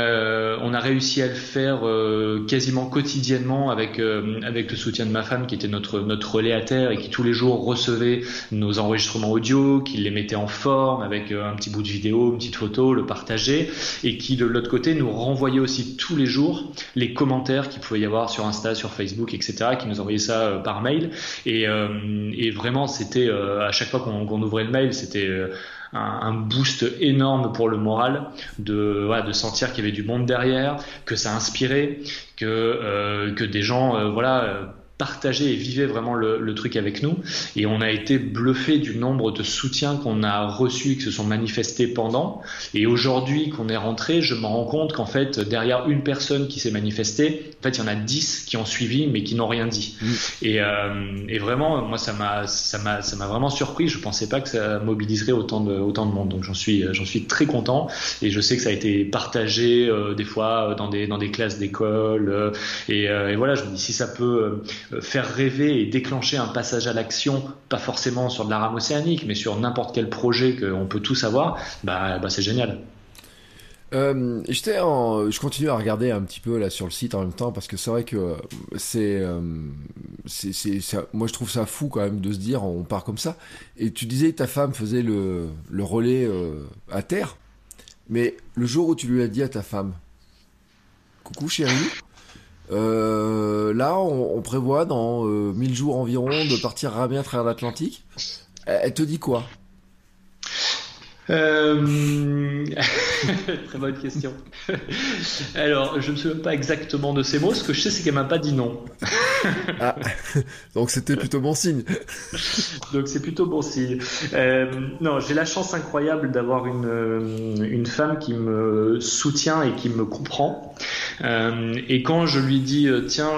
Euh, on a réussi à le faire euh, quasiment quotidiennement avec euh, avec le soutien de ma femme qui était notre notre relais à terre et qui tous les jours recevait nos enregistrements audio, qui les mettait en forme avec un petit bout de vidéo, une petite photo, le partageait et qui de l'autre côté nous renvoyait aussi tous les jours les commentaires qu'il pouvait y avoir sur Insta, sur Facebook, etc. qui nous envoyait ça par mail et, et vraiment c'était à chaque fois qu'on ouvrait le mail c'était un, boost énorme pour le moral de, voilà, de sentir qu'il y avait du monde derrière, que ça inspirait, que, euh, que des gens euh, voilà, partageait et vivait vraiment le, truc avec nous. Et on a été bluffé du nombre de soutiens qu'on a reçus, qui se sont manifestés pendant. Et aujourd'hui qu'on est rentré, je me rends compte qu'en fait, derrière une personne qui s'est manifestée, en fait, il y en a dix qui ont suivi, mais qui n'ont rien dit. Mm. Et, euh, et, vraiment, moi, ça m'a, ça m'a, ça m'a vraiment surpris. Je pensais pas que ça mobiliserait autant de, autant de monde. Donc, j'en suis, j'en suis très content. Et je sais que ça a été partagé euh, des fois dans des, dans des classes d'école. Euh, et, et, voilà, je me dis si ça peut faire rêver et déclencher un passage à l'action, pas forcément sur de la rame océanique, mais sur n'importe quel projet qu'on peut tous avoir, bah, bah c'est génial. Euh, je continue à regarder un petit peu là sur le site en même temps parce que c'est vrai que c'est, euh, c'est, moi je trouve ça fou quand même de se dire on part comme ça. Et tu disais que ta femme faisait le, le relais euh, à terre, mais le jour où tu lui as dit à ta femme, coucou chérie, euh, là, on, prévoit dans 1000 euh, jours environ de partir ramer à travers l'Atlantique. Elle te dit quoi? Euh... Très bonne question. Alors, je ne me souviens pas exactement de ces mots. Ce que je sais, c'est qu'elle m'a pas dit non. ah, donc c'était plutôt bon signe. donc c'est plutôt bon signe. Euh, non, j'ai la chance incroyable d'avoir une, euh, une femme qui me soutient et qui me comprend. Euh, et quand je lui dis tiens,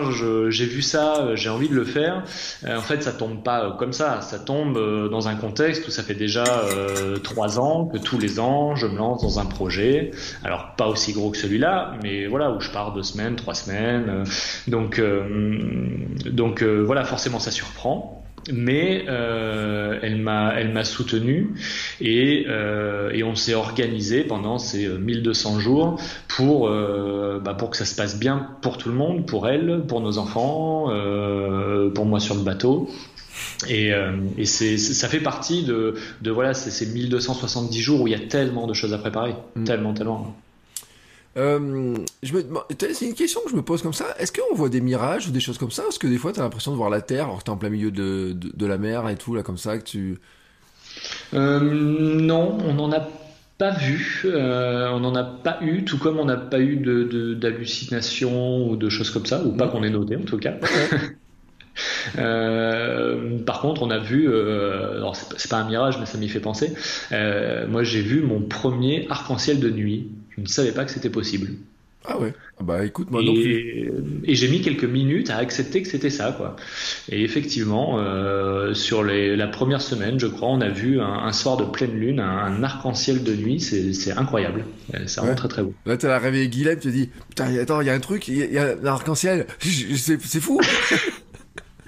j'ai vu ça, j'ai envie de le faire, en fait, ça tombe pas comme ça. Ça tombe dans un contexte où ça fait déjà trois ans que tous les ans, je me lance dans un projet. Alors, pas aussi gros que celui-là, mais voilà, où je pars deux semaines, trois semaines. Euh, donc, euh, donc euh, voilà, forcément, ça surprend mais elle m'a elle m'a soutenu et, et on s'est organisé pendant ces 1200 jours pour bah pour que ça se passe bien pour tout le monde pour elle pour nos enfants pour moi sur le bateau et, euh, et c'est, ça fait partie de, de voilà, c'est ces 1270 jours où il y a tellement de choses à préparer. Mm. Tellement, tellement. Euh, je me, c'est une question que je me pose comme ça. Est-ce qu'on voit des mirages ou des choses comme ça? Parce que des fois, tu as l'impression de voir la Terre alors que tu es en plein milieu de, de, de, la mer et tout, là, comme ça, que tu. Euh, non, on n'en a pas vu, euh, on n'en a pas eu, tout comme on n'a pas eu de, d'hallucinations ou de choses comme ça, ou pas qu'on ait noté en tout cas. Euh, par contre, on a vu, euh, alors c'est pas, un mirage, mais ça m'y fait penser. Euh, moi, j'ai vu mon premier arc-en-ciel de nuit. Je ne savais pas que c'était possible. Ah ouais. Ah bah écoute, moi et, non Et j'ai mis quelques minutes à accepter que c'était ça, quoi. Et effectivement, euh, sur les, la première semaine, je crois, on a vu un, soir de pleine lune, un, arc-en-ciel de nuit. C'est incroyable. C'est vraiment très très beau. Là, t'as réveillé Guilhem, tu te dis, putain, attends, il y a un truc, il y, a un arc-en-ciel. C'est fou.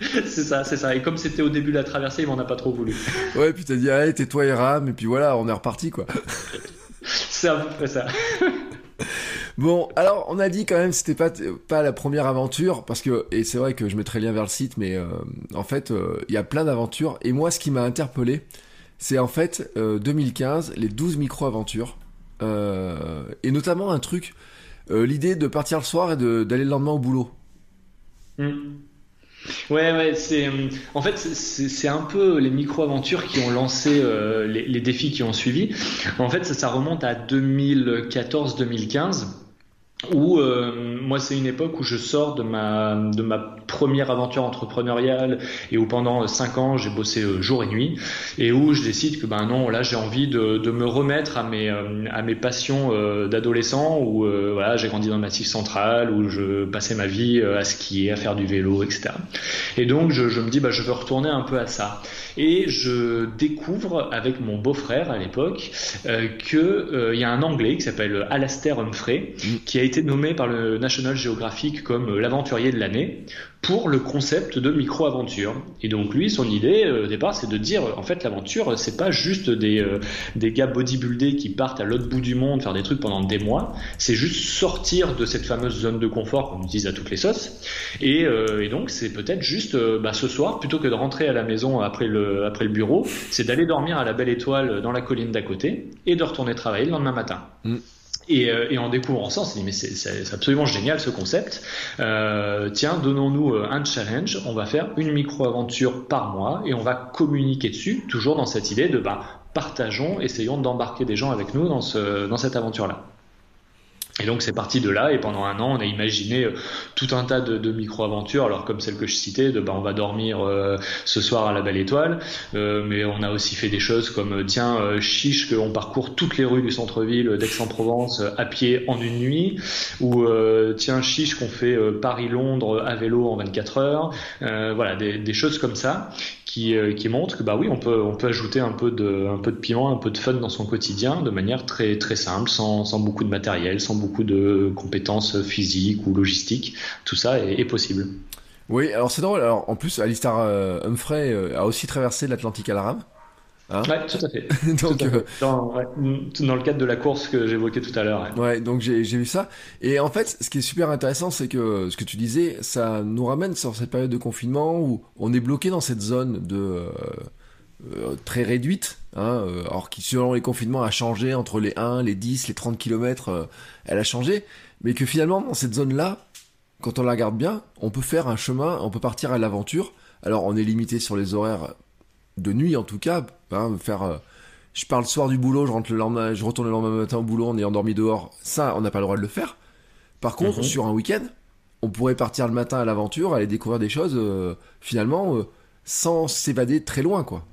c'est ça, c'est ça. Et comme c'était au début de la traversée, il m'en a pas trop voulu. Ouais, puis t'as dit, allez, tais-toi et rame, et puis voilà, on est reparti, quoi. c'est à peu près ça. Bon, alors on a dit quand même c'était pas pas la première aventure parce que et c'est vrai que je mettrai lien vers le site, mais euh, en fait euh, il y a plein d'aventures et moi ce qui m'a interpellé, c'est en fait 2015 euh, les 12 micro aventures et notamment un truc l'idée de partir le soir et d'aller le lendemain au boulot. Hmm. Ouais, ouais, c'est en fait c'est un peu les micro-aventures qui ont lancé les, les, défis qui ont suivi. En fait, ça, ça remonte à 2014-2015 où euh, moi c'est une époque où je sors de ma de ma première aventure entrepreneuriale et où pendant cinq ans j'ai bossé euh, jour et nuit et où je décide que ben non là j'ai envie de, de me remettre à mes euh, à mes passions d'adolescent où voilà j'ai grandi dans le massif central où je passais ma vie à skier à faire du vélo etc et donc je, je me dis bah je veux retourner un peu à ça et je découvre avec mon beau-frère à l'époque euh, que euh, il y a un Anglais qui s'appelle Alastair Humphrey mm. qui a été nommé par le National Geographic comme euh, l'aventurier de l'année pour le concept de micro-aventure. Et donc lui, son idée au départ, c'est de dire en fait l'aventure, c'est pas juste des des gars bodybuildés qui partent à l'autre bout du monde faire des trucs pendant des mois. C'est juste sortir de cette fameuse zone de confort qu'on utilise à toutes les sauces. Et, et donc c'est peut-être juste bah, ce soir plutôt que de rentrer à la maison après le après le bureau, c'est d'aller dormir à la belle étoile dans la colline d'à côté et de retourner travailler le lendemain matin. Mm. Euh, et, en découvrant ça, on s'est dit mais c'est absolument génial ce concept. Euh, tiens, donnons-nous euh, un challenge. On va faire une micro-aventure par mois et on va communiquer dessus, toujours dans cette idée de bah, partageons, essayons d'embarquer des gens avec nous dans, ce, dans cette aventure-là. Et donc c'est parti de là et pendant un an on a imaginé euh, tout un tas de, de micro-aventures. Alors comme celle que je citais de bah on va dormir euh, ce soir à la Belle Étoile. Euh, mais on a aussi fait des choses comme tiens chiche qu'on parcourt toutes les rues du centre-ville d'Aix-en-Provence à pied en une nuit. Ou tiens chiche qu'on fait Paris-Londres à vélo en 24 heures. Voilà des, des choses comme ça qui, euh, qui montre que bah oui, on peut, on peut ajouter un peu, de, un peu de piment, un peu de fun dans son quotidien de manière très, très simple, sans, sans beaucoup de matériel, sans beaucoup de compétences physiques ou logistiques. Tout ça est, possible. Oui, alors c'est drôle. Alors, en plus, Alistair euh, Humphrey euh, a aussi traversé l'Atlantique à la rame. Hein ouais, tout à fait. donc, euh, Dans, dans, le cadre de la course que j'évoquais tout à l'heure. Ouais. donc j'ai vu ça. Et en fait, ce qui est super intéressant, c'est que ce que tu disais, ça nous ramène sur cette période de confinement où on est bloqué dans cette zone de euh, euh, très réduite, hein, alors qui selon les confinements a changé entre les 1, les 10, les 30 km, elle a changé, mais que finalement dans cette zone-là, quand on la regarde bien, on peut faire un chemin, on peut partir à l'aventure. Alors on est limité sur les horaires de nuit en tout cas, hein, faire. Euh, je pars le soir du boulot, je rentre le lendemain, je retourne le lendemain matin au boulot en ayant dormi dehors. Ça, on n'a pas le droit de le faire. Par contre, mhm. sur un week-end, on pourrait partir le matin à l'aventure, aller découvrir des choses, euh, finalement, euh, sans s'évader très loin, quoi.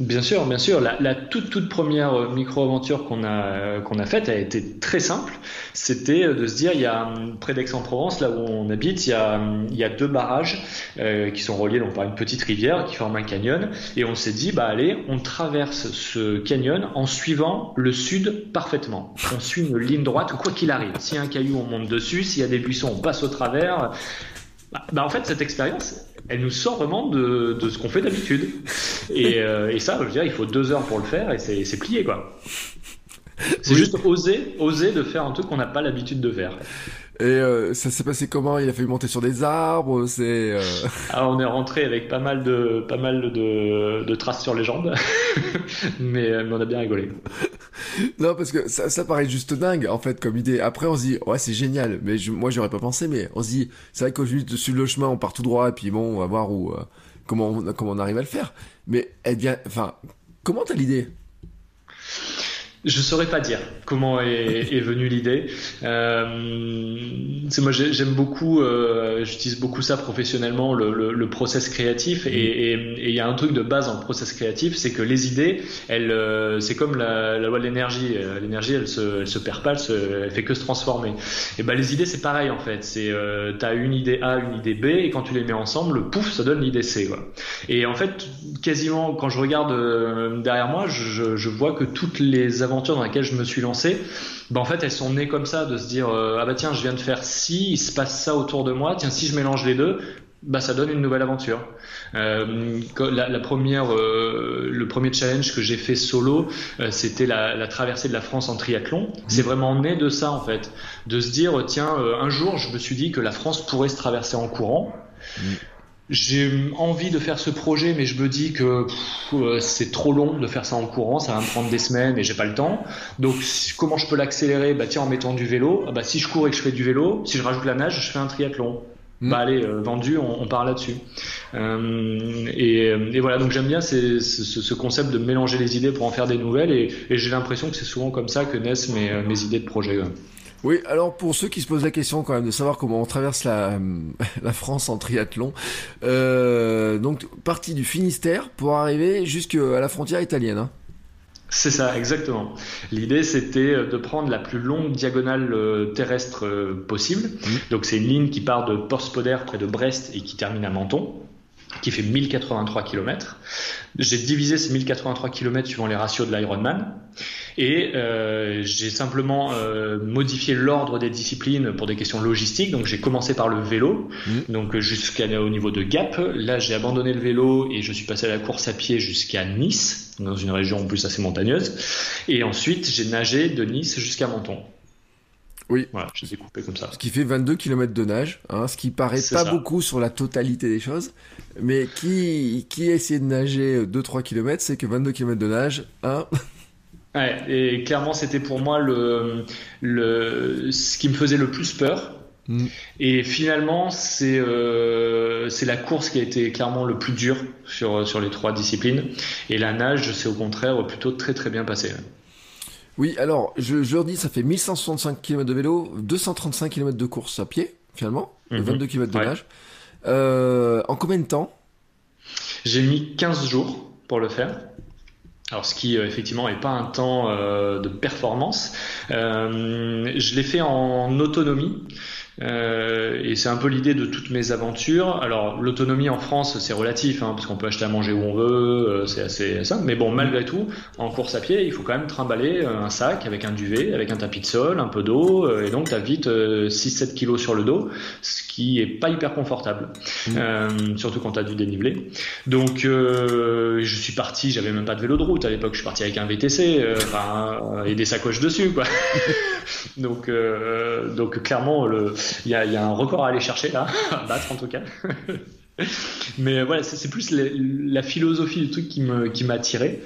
Bien sûr, bien sûr. La, toute toute première euh, micro-aventure qu'on a euh, qu'on a faite a été très simple. C'était euh, de se dire, il y a près d'Aix-en-Provence, là où on habite, il y a, il y a deux barrages qui sont reliés donc par une petite rivière qui forme un canyon, et on s'est dit, bah allez, on traverse ce canyon en suivant le sud parfaitement. On suit une ligne droite, quoi qu'il arrive. S'il y a un caillou, on monte dessus. S'il y a des buissons, on passe au travers. Bah, bah, en fait, cette expérience, elle nous sort vraiment de, de ce qu'on fait d'habitude. Et, euh, et, ça, je veux dire, il faut deux heures pour le faire et c'est plié, quoi. C'est juste oser, oser de faire un truc qu'on n'a pas l'habitude de faire. Et euh, ça s'est passé comment? Il a fallu monter sur des arbres. C'est. Euh... Alors on est rentré avec pas mal de pas mal de, de traces sur les jambes, mais, mais, on a bien rigolé. non parce que ça, ça paraît juste dingue en fait comme idée. Après on se dit ouais c'est génial, mais je, moi j'aurais pas pensé, mais on se dit c'est vrai qu'au dessus le chemin on part tout droit et puis bon on va voir où euh, comment on, comment on arrive à le faire. Mais elle vient, enfin comment t'as l'idée? Je saurais pas dire comment est, est venue l'idée. Euh, c'est moi j'aime beaucoup, euh, j'utilise beaucoup ça professionnellement, le, le, le process créatif. Et il y a un truc de base en process créatif, c'est que les idées, elles, euh, c'est comme la, la, loi de l'énergie. L'énergie, elle se, elle se perd pas, elle, se, elle fait que se transformer. Et ben les idées, c'est pareil en fait. C'est euh, t'as une idée A, une idée B, et quand tu les mets ensemble, pouf, ça donne l'idée C. Quoi. Et en fait, quasiment quand je regarde derrière moi, je, je vois que toutes les dans laquelle je me suis lancé, ben en fait, elles sont nées comme ça, de se dire euh, ah bah tiens, je viens de faire ci, il se passe ça autour de moi, tiens si je mélange les deux, bah ça donne une nouvelle aventure. Euh, la, première, euh, le premier challenge que j'ai fait solo, c'était la, traversée de la France en triathlon. C'est vraiment né de ça en fait, de se dire tiens, un jour je me suis dit que la France pourrait se traverser en courant. J'ai envie de faire ce projet, mais je me dis que euh, c'est trop long de faire ça en courant, ça va me prendre des semaines et j'ai pas le temps. Donc, comment je peux l'accélérer? Bah tiens, en mettant du vélo. Ah, bah si je cours et que je fais du vélo, si je rajoute la nage, je fais un triathlon. Hmm. Bah allez, euh, vendu, on, on part là-dessus. Euh, et, et, voilà, donc j'aime bien ce, ce, concept de mélanger les idées pour en faire des nouvelles, et, et j'ai l'impression que c'est souvent comme ça que naissent mes, mes idées de projet. Oui, alors pour ceux qui se posent la question quand même de savoir comment on traverse la, la France en triathlon, euh, donc partie du Finistère pour arriver jusqu'à la frontière italienne. Hein. C'est ça, exactement. L'idée, c'était de prendre la plus longue diagonale euh, terrestre euh, possible. Mmh. Donc, c'est une ligne qui part de Porspoder près de Brest et qui termine à Menton qui fait 1083 km. J'ai divisé ces 1083 km suivant les ratios de l'Ironman et euh, j'ai simplement euh, modifié l'ordre des disciplines pour des questions logistiques. Donc j'ai commencé par le vélo, mmh. donc jusqu'au niveau de Gap. Là j'ai abandonné le vélo et je suis passé à la course à pied jusqu'à Nice, dans une région en plus assez montagneuse. Et ensuite j'ai nagé de Nice jusqu'à Menton. Oui. Voilà, je les ai coupés comme ça. Ce qui fait 22 km de nage, hein, ce qui paraît pas beaucoup sur la totalité des choses, mais qui, qui a essayé de nager 2-3 km, c'est que 22 km de nage, hein. Ouais, et clairement, c'était pour moi le, le, ce qui me faisait le plus peur. Mm. Et finalement, c'est euh, c'est la course qui a été clairement le plus dur sur, sur les trois disciplines. Et la nage, c'est au contraire plutôt très très bien passé. Oui, alors, je, je leur dis, ça fait 1165 km de vélo, 235 km de course à pied, finalement, 22 km de nage. Euh, en combien de temps? J'ai mis 15 jours pour le faire. Alors, ce qui euh, effectivement n'est pas un temps euh, de performance. je l'ai fait en autonomie. Euh, et c'est un peu l'idée de toutes mes aventures. Alors l'autonomie en France c'est relatif hein, parce qu'on peut acheter à manger où on veut, euh, c'est assez simple. Mais bon malgré tout, en course à pied, il faut quand même trimballer euh, un sac avec un duvet, avec un tapis de sol, un peu d'eau, euh, et donc tu as vite 6-7 kilos sur le dos, ce qui est pas hyper confortable, mmh. surtout quand tu as du dénivelé. Donc je suis parti, j'avais même pas de vélo de route à l'époque, je suis parti avec un VTC et des sacoches dessus quoi. donc donc clairement le il y a, un record à aller chercher là, à battre en tout cas. Mais voilà, c'est plus la, philosophie du truc qui m'a attiré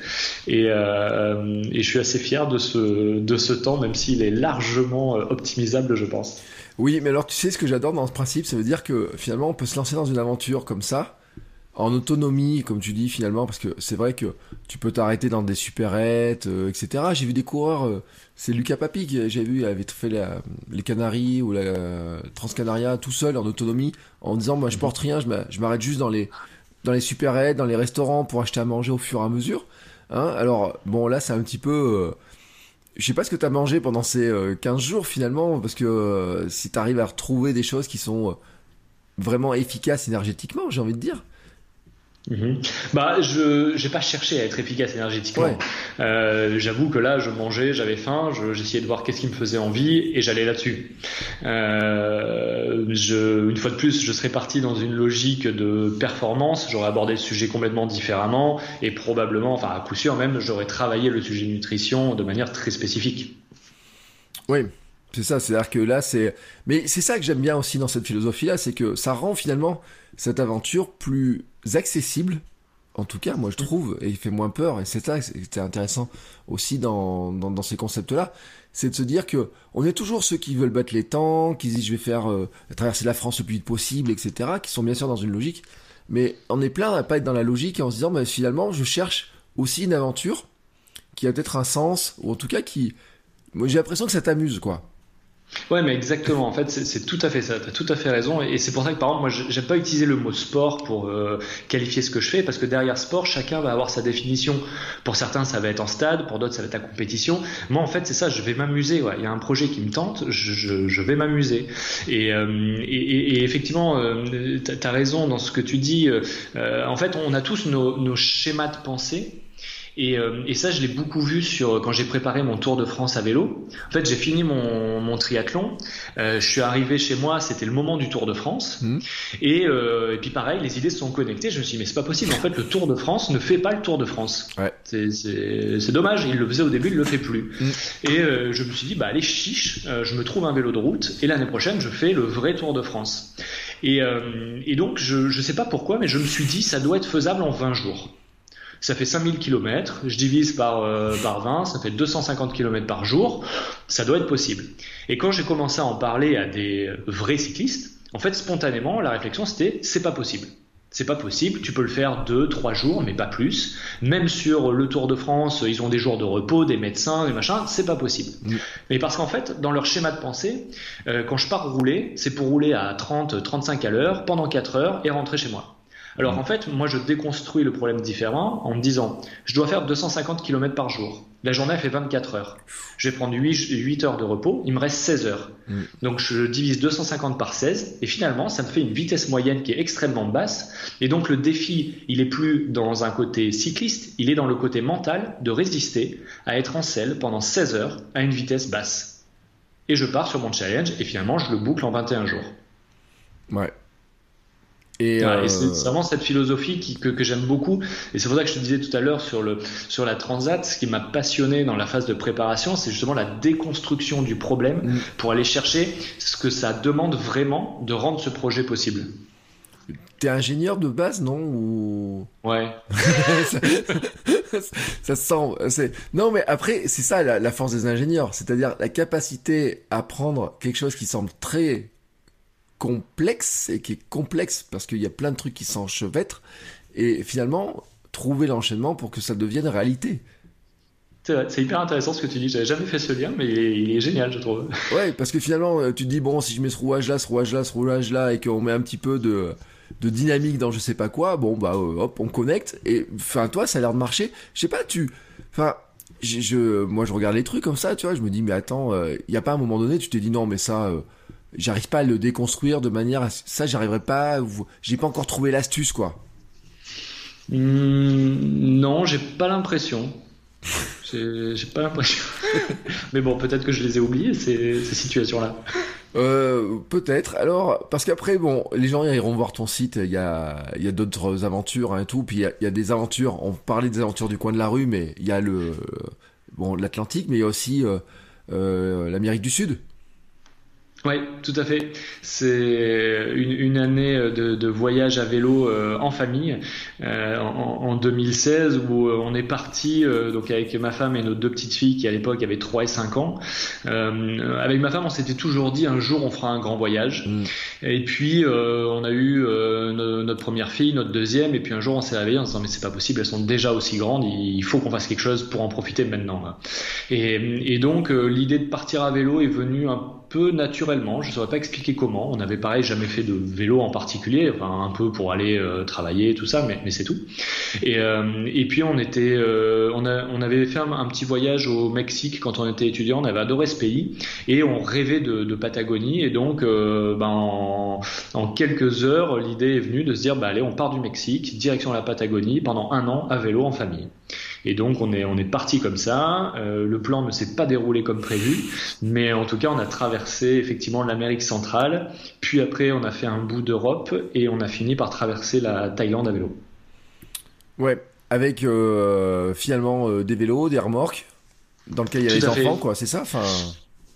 et, euh, et, je suis assez fier de ce de ce temps, même s'il est largement euh, optimisable, je pense. Oui, mais alors tu sais ce que j'adore dans ce principe, ça veut dire que finalement on peut se lancer dans une aventure comme ça en autonomie, comme tu dis finalement, parce que c'est vrai que tu peux t'arrêter dans des supérettes, euh, etc. J'ai vu des coureurs, euh, c'est Lucas Papi que j'ai vu, il avait fait les Canaries ou la Transcanaria tout seul en autonomie, en disant moi je porte rien, je m'arrête juste dans les dans les supérettes, dans les restaurants pour acheter à manger au fur et à mesure. Hein Alors bon là c'est un petit peu... Euh, je sais pas ce que tu as mangé pendant ces 15 jours finalement, parce que si tu arrives à retrouver des choses qui sont vraiment efficaces énergétiquement, j'ai envie de dire. Mhm. Bah, je j'ai pas cherché à être efficace énergétiquement. Euh, J'avoue que là, je mangeais, j'avais faim, j'essayais de voir qu'est-ce qui me faisait envie et j'allais là-dessus. Euh, je, une fois de plus, je serais parti dans une logique de performance. J'aurais abordé le sujet complètement différemment et probablement, enfin à coup sûr même, j'aurais travaillé le sujet nutrition de manière très spécifique. Oui, c'est ça, c'est-à-dire que là, c'est. Mais c'est ça que j'aime bien aussi dans cette philosophie-là, c'est que ça rend finalement cette aventure plus accessible. En tout cas, moi je trouve, et il fait moins peur, et c'est ça c'était intéressant aussi dans, dans, ces concepts-là, c'est de se dire que on est toujours ceux qui veulent battre les temps, qui disent je vais faire euh, traverser la France le plus vite possible, etc., qui sont bien sûr dans une logique, mais on est plein à pas être dans la logique et en se disant, bah, finalement, je cherche aussi une aventure qui a peut-être un sens, ou en tout cas qui, moi j'ai l'impression que ça t'amuse, quoi. Ouais, mais exactement. En fait, c'est tout à fait ça. T'as tout à fait raison. Et c'est pour ça que, par exemple, moi, j'aime pas utiliser le mot sport pour euh, qualifier ce que je fais, parce que derrière sport, chacun va avoir sa définition. Pour certains, ça va être en stade, pour d'autres, ça va être à compétition. Moi, en fait, c'est ça. Je vais m'amuser. Ouais. Il y a un projet qui me tente. Je, je, vais m'amuser. Et, euh, et, et, effectivement, euh, t'as as raison dans ce que tu dis. Euh, en fait, on a tous nos, nos schémas de pensée et, euh, et ça, je l'ai beaucoup vu sur quand j'ai préparé mon Tour de France à vélo. En fait, j'ai fini mon, mon triathlon. Euh, je suis arrivé chez moi, c'était le moment du Tour de France. Mmh. Et, euh, et, puis pareil, les idées se sont connectées. Je me suis dit, mais c'est pas possible. En fait, le Tour de France ne fait pas le Tour de France. Ouais. C'est dommage. Il le faisait au début, il le fait plus. Mmh. Et euh, je me suis dit, bah allez chiche, euh, je me trouve un vélo de route. Et l'année prochaine, je fais le vrai Tour de France. Et, et donc, je ne sais pas pourquoi, mais je me suis dit, ça doit être faisable en 20 jours ça fait 5000 km, je divise par, euh, par 20, ça fait 250 km par jour, ça doit être possible. Et quand j'ai commencé à en parler à des vrais cyclistes, en fait, spontanément, la réflexion c'était c'est pas possible. C'est pas possible, tu peux le faire deux, trois jours, mais pas plus. Même sur le Tour de France, ils ont des jours de repos, des médecins, des machins, c'est pas possible. Mais parce qu'en fait, dans leur schéma de pensée, euh, quand je pars rouler, c'est pour rouler à 30, 35 à l'heure pendant 4 heures et rentrer chez moi. Alors mm. en fait, moi je déconstruis le problème différemment en me disant, je dois faire 250 km par jour. La journée fait 24 heures. Je vais prendre 8, heures de repos, il me reste 16 heures. Mm. Donc je divise 250 par 16 et finalement ça me fait une vitesse moyenne qui est extrêmement basse. Et donc le défi, il est plus dans un côté cycliste, il est dans le côté mental de résister à être en selle pendant 16 heures à une vitesse basse. Et je pars sur mon challenge et finalement je le boucle en 21 jours. Ouais. Et, euh, c'est vraiment cette philosophie que, j'aime beaucoup. Et c'est pour ça que je te disais tout à l'heure sur, le, sur la transat, ce qui m'a passionné dans la phase de préparation, c'est justement la déconstruction du problème mm. pour aller chercher ce que ça demande vraiment de rendre ce projet possible. T'es ingénieur de base, non Ou... Ouais. ça, se sent. Non, mais après, c'est ça la force des ingénieurs, c'est-à-dire la capacité à prendre quelque chose qui semble très complexe et qui est complexe parce qu'il y a plein de trucs qui s'enchevêtrent et finalement trouver l'enchaînement pour que ça devienne réalité. C'est hyper intéressant ce que tu dis. J'avais jamais fait ce lien, mais il est, génial, je trouve. Ouais, parce que finalement, euh, tu te dis bon, si je mets ce rouage là, ce rouage là, ce rouage là, et qu'on met un petit peu de, de dynamique dans je sais pas quoi, bon bah euh, hop, on connecte. Et enfin, toi, ça a l'air de marcher. Je sais pas, tu, enfin, je, moi, je regarde les trucs comme ça, tu vois. Je me dis mais attends, il euh, y a pas un moment donné, tu t'es dit non, mais ça j'arrive pas à le déconstruire de manière à ça j'arriverai pas j'ai pas encore trouvé l'astuce quoi mmh, non j'ai pas l'impression j'ai pas l'impression mais bon peut-être que je les ai oubliés ces, ces situations là euh, peut-être. Alors, parce qu'après, bon, les gens iront voir ton site. Il y a, il y a d'autres aventures hein, et tout. Puis il y, a, il y, a, des aventures. On parlait des aventures du coin de la rue, mais il y a le, bon, l'Atlantique, mais il y a aussi euh, euh, l'Amérique du Sud. Oui, tout à fait. C'est une, une, année de, de, voyage à vélo euh, en famille euh, en, en, 2016 où euh, on est parti donc avec ma femme et nos deux petites filles qui à l'époque avaient 3 et 5 ans. avec ma femme, on s'était toujours dit un jour on fera un grand voyage. Mm. Et puis on a eu notre première fille, notre deuxième, et puis un jour on s'est réveillé en se disant mais c'est pas possible, elles sont déjà aussi grandes, il faut qu'on fasse quelque chose pour en profiter maintenant. Et, et donc l'idée de partir à vélo est venue un peu naturellement, je ne saurais pas expliquer comment. On n'avait pareil jamais fait de vélo en particulier, enfin un peu pour aller euh, travailler tout ça, mais, mais c'est tout. Et, euh, et puis on était, euh, on, a, on avait fait un, petit voyage au Mexique quand on était étudiant, on avait adoré ce pays et on rêvait de, de Patagonie et donc ben, en, en, quelques heures l'idée est venue de se dire bah allez on part du Mexique direction la Patagonie pendant un an à vélo en famille. Et donc on est, on est parti comme ça. Euh, le plan ne s'est pas déroulé comme prévu, mais en tout cas on a traversé effectivement l'Amérique centrale, puis après on a fait un bout d'Europe et on a fini par traverser la Thaïlande à vélo. Ouais, avec euh, finalement euh, des vélos, des remorques, dans lequel il y a les enfants, quoi, c'est ça? Enfin...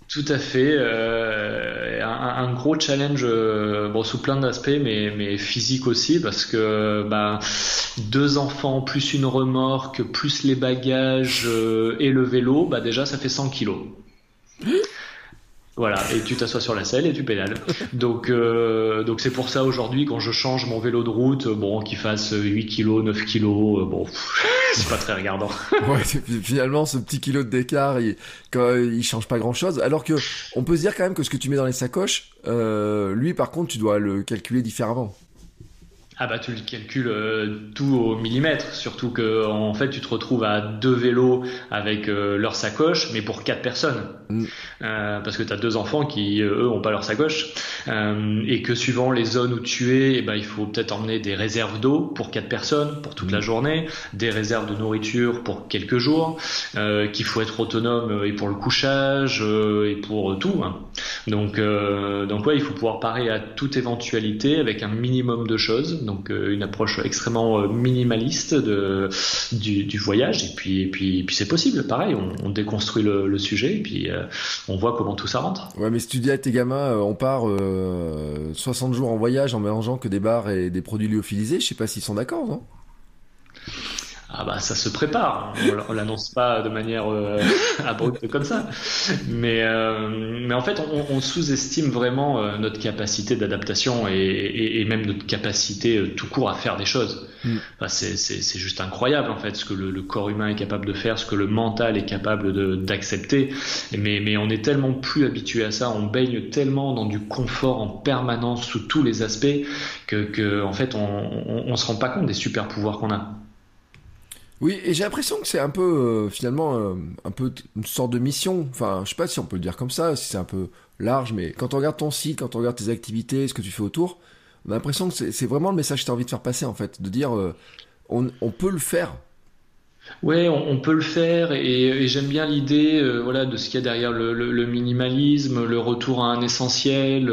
Tout à fait. Euh, un, gros challenge, euh, bon, sous plein d'aspects, mais, physique aussi, parce que bah, deux enfants, plus une remorque, plus les bagages euh, et le vélo, bah, déjà, ça fait 100 kilos. Voilà, et tu t'assois sur la selle et tu pédales. Donc, euh, donc c'est pour ça aujourd'hui quand je change mon vélo de route, bon, qu'il fasse 8 kg, 9 kg, bon, c'est pas très regardant. ouais, finalement, ce petit kilo de d'écart, il, il change pas grand chose. Alors que, on peut se dire quand même que ce que tu mets dans les sacoches, euh, lui, par contre, tu dois le calculer différemment. Ah bah tu le calcules euh, tout au millimètre, surtout que en fait tu te retrouves à deux vélos avec euh, leur sacoche, mais pour quatre personnes, mm. euh, parce que tu as deux enfants qui eux ont pas leur sacoche, et que suivant les zones où tu es, eh ben, il faut peut-être emmener des réserves d'eau pour quatre personnes pour toute la mm. journée, des réserves de nourriture pour quelques jours, qu'il faut être autonome et pour le couchage et pour tout. Hein. Donc donc ouais, il faut pouvoir parer à toute éventualité avec un minimum de choses donc une approche extrêmement minimaliste de, du, voyage. Et puis, et c'est possible, pareil, on, déconstruit le, sujet et puis on voit comment tout ça rentre. Ouais, mais si tu dis à tes gamins, on part 60 jours en voyage en mélangeant que des bars et des produits lyophilisés, je sais pas s'ils sont d'accord, non? Ah bah ça se prépare, on, l'annonce pas de manière euh, abrupte comme ça, mais euh, mais en fait on, on sous-estime vraiment euh, notre capacité d'adaptation et, et, et, même notre capacité euh, tout court à faire des choses. Mm. Enfin, c'est juste incroyable en fait ce que le, le, corps humain est capable de faire, ce que le mental est capable d'accepter, mais mais on est tellement plus habitué à ça, on baigne tellement dans du confort en permanence sous tous les aspects que, que en fait on, on, on se rend pas compte des super pouvoirs qu'on a. Oui, et j'ai l'impression que c'est un peu, euh, finalement, euh, un peu une sorte de mission. Enfin, je sais pas si on peut le dire comme ça, si c'est un peu large, mais quand on regarde ton site, quand on regarde tes activités, ce que tu fais autour, on a l'impression que c'est vraiment le message que tu as envie de faire passer, en fait. De dire, euh, on, on, peut le faire. Ouais, on, peut le faire et, j'aime bien l'idée euh, voilà de ce qu'il y a derrière le, minimalisme, le retour à un essentiel,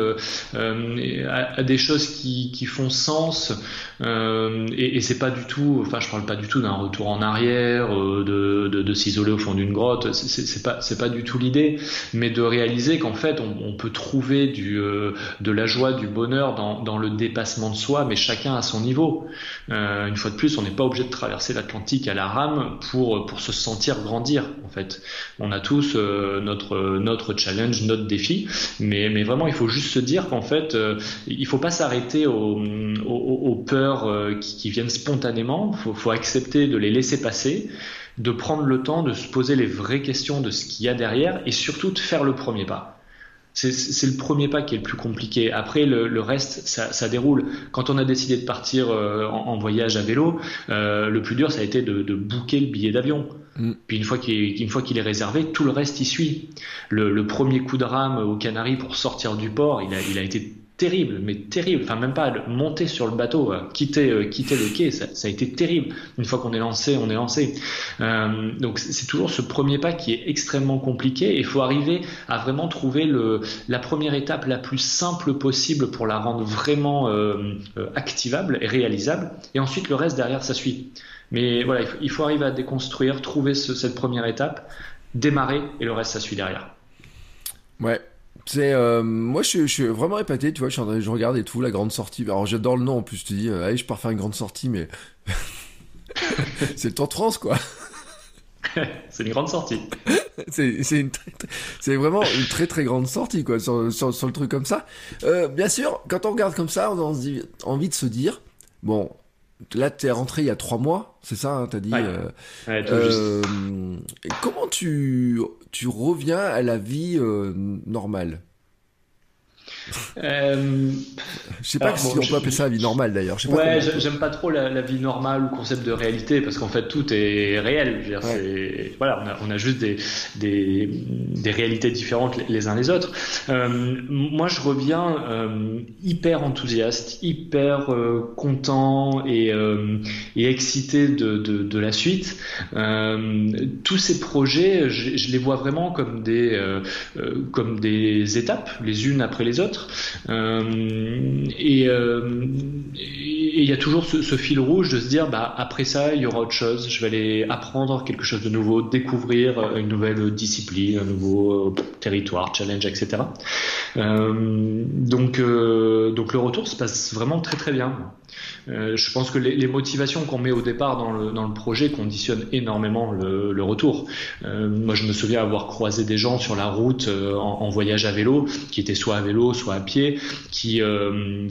euh, à, des choses qui, font sens euh, et, c'est pas du tout, enfin je parle pas du tout d'un retour en arrière, de, s'isoler au fond d'une grotte, c'est pas pas du tout l'idée, mais de réaliser qu'en fait on, peut trouver de la joie, du bonheur dans le dépassement de soi, mais chacun à son niveau. une fois de plus, on n'est pas obligé de traverser l'Atlantique à la rame pour, pour se sentir grandir en fait. On a tous euh, notre, notre challenge, notre défi, mais, mais vraiment il faut juste se dire qu'en fait euh, il faut pas s'arrêter aux, aux, peurs euh, qui, qui, viennent spontanément, faut, faut accepter de les laisser passer de prendre le temps de se poser les vraies questions de ce qu'il y a derrière et surtout de faire le premier pas c'est le premier pas qui est le plus compliqué. Après, le, le reste, ça, ça, déroule. Quand on a décidé de partir euh, en, en, voyage à vélo, euh, le plus dur, ça a été de, de booker le billet d'avion. Mm. Puis une fois qu'il est, qu'il est réservé, tout le reste y suit. Le, le, premier coup de rame aux Canaries pour sortir du port, il a, il a été terrible, mais terrible. Enfin, même pas monter sur le bateau, euh, quitter, euh, quitter le quai, ça, ça, a été terrible. Une fois qu'on est lancé, on est lancé. Euh, donc, c'est toujours ce premier pas qui est extrêmement compliqué. Il faut arriver à vraiment trouver le, la première étape la plus simple possible pour la rendre vraiment euh, euh activable et réalisable. Et ensuite, le reste derrière, ça suit. Mais voilà, il faut, il faut arriver à déconstruire, trouver ce, cette première étape, démarrer, et le reste, ça suit derrière. Ouais, c'est euh, moi je, suis vraiment épaté tu vois je, je, regarde et tout la grande sortie. Alors j'adore le nom en plus je te dis euh, allez je pars faire une grande sortie mais c'est le de France quoi. C'est une grande sortie. C'est c'est vraiment une très très grande sortie quoi sur, sur, sur le truc comme ça. Euh, bien sûr quand on regarde comme ça on a envie de se dire bon Là, t'es rentré il y a trois mois, c'est ça, hein, t'as dit. Euh, euh, comment tu, tu reviens à la vie euh, normale? Euh, je sais pas si on peut appeler ça la vie normale d'ailleurs. Ouais, j'aime pas trop la, vie normale ou concept de réalité parce qu'en fait tout est réel. Je veux dire, voilà, on a, on a juste des, des, des, réalités différentes les uns les autres. Euh, moi, je reviens euh, hyper enthousiaste, hyper euh, content et, et excité de, de, de, la suite. Tous ces projets, je, je, les vois vraiment comme des, comme des étapes, les unes après les autres. Euh, et il y a toujours ce, fil rouge de se dire, bah, après ça, il y aura autre chose. Je vais aller apprendre quelque chose de nouveau, découvrir une nouvelle discipline, un nouveau euh, territoire, challenge, etc. Euh, donc, euh, donc le retour se passe vraiment très très bien. Euh, je pense que les, motivations qu'on met au départ dans le, projet conditionnent énormément le, retour. Euh, moi, je me souviens avoir croisé des gens sur la route en, en, voyage à vélo, qui étaient soit à vélo, soit à pied, qui,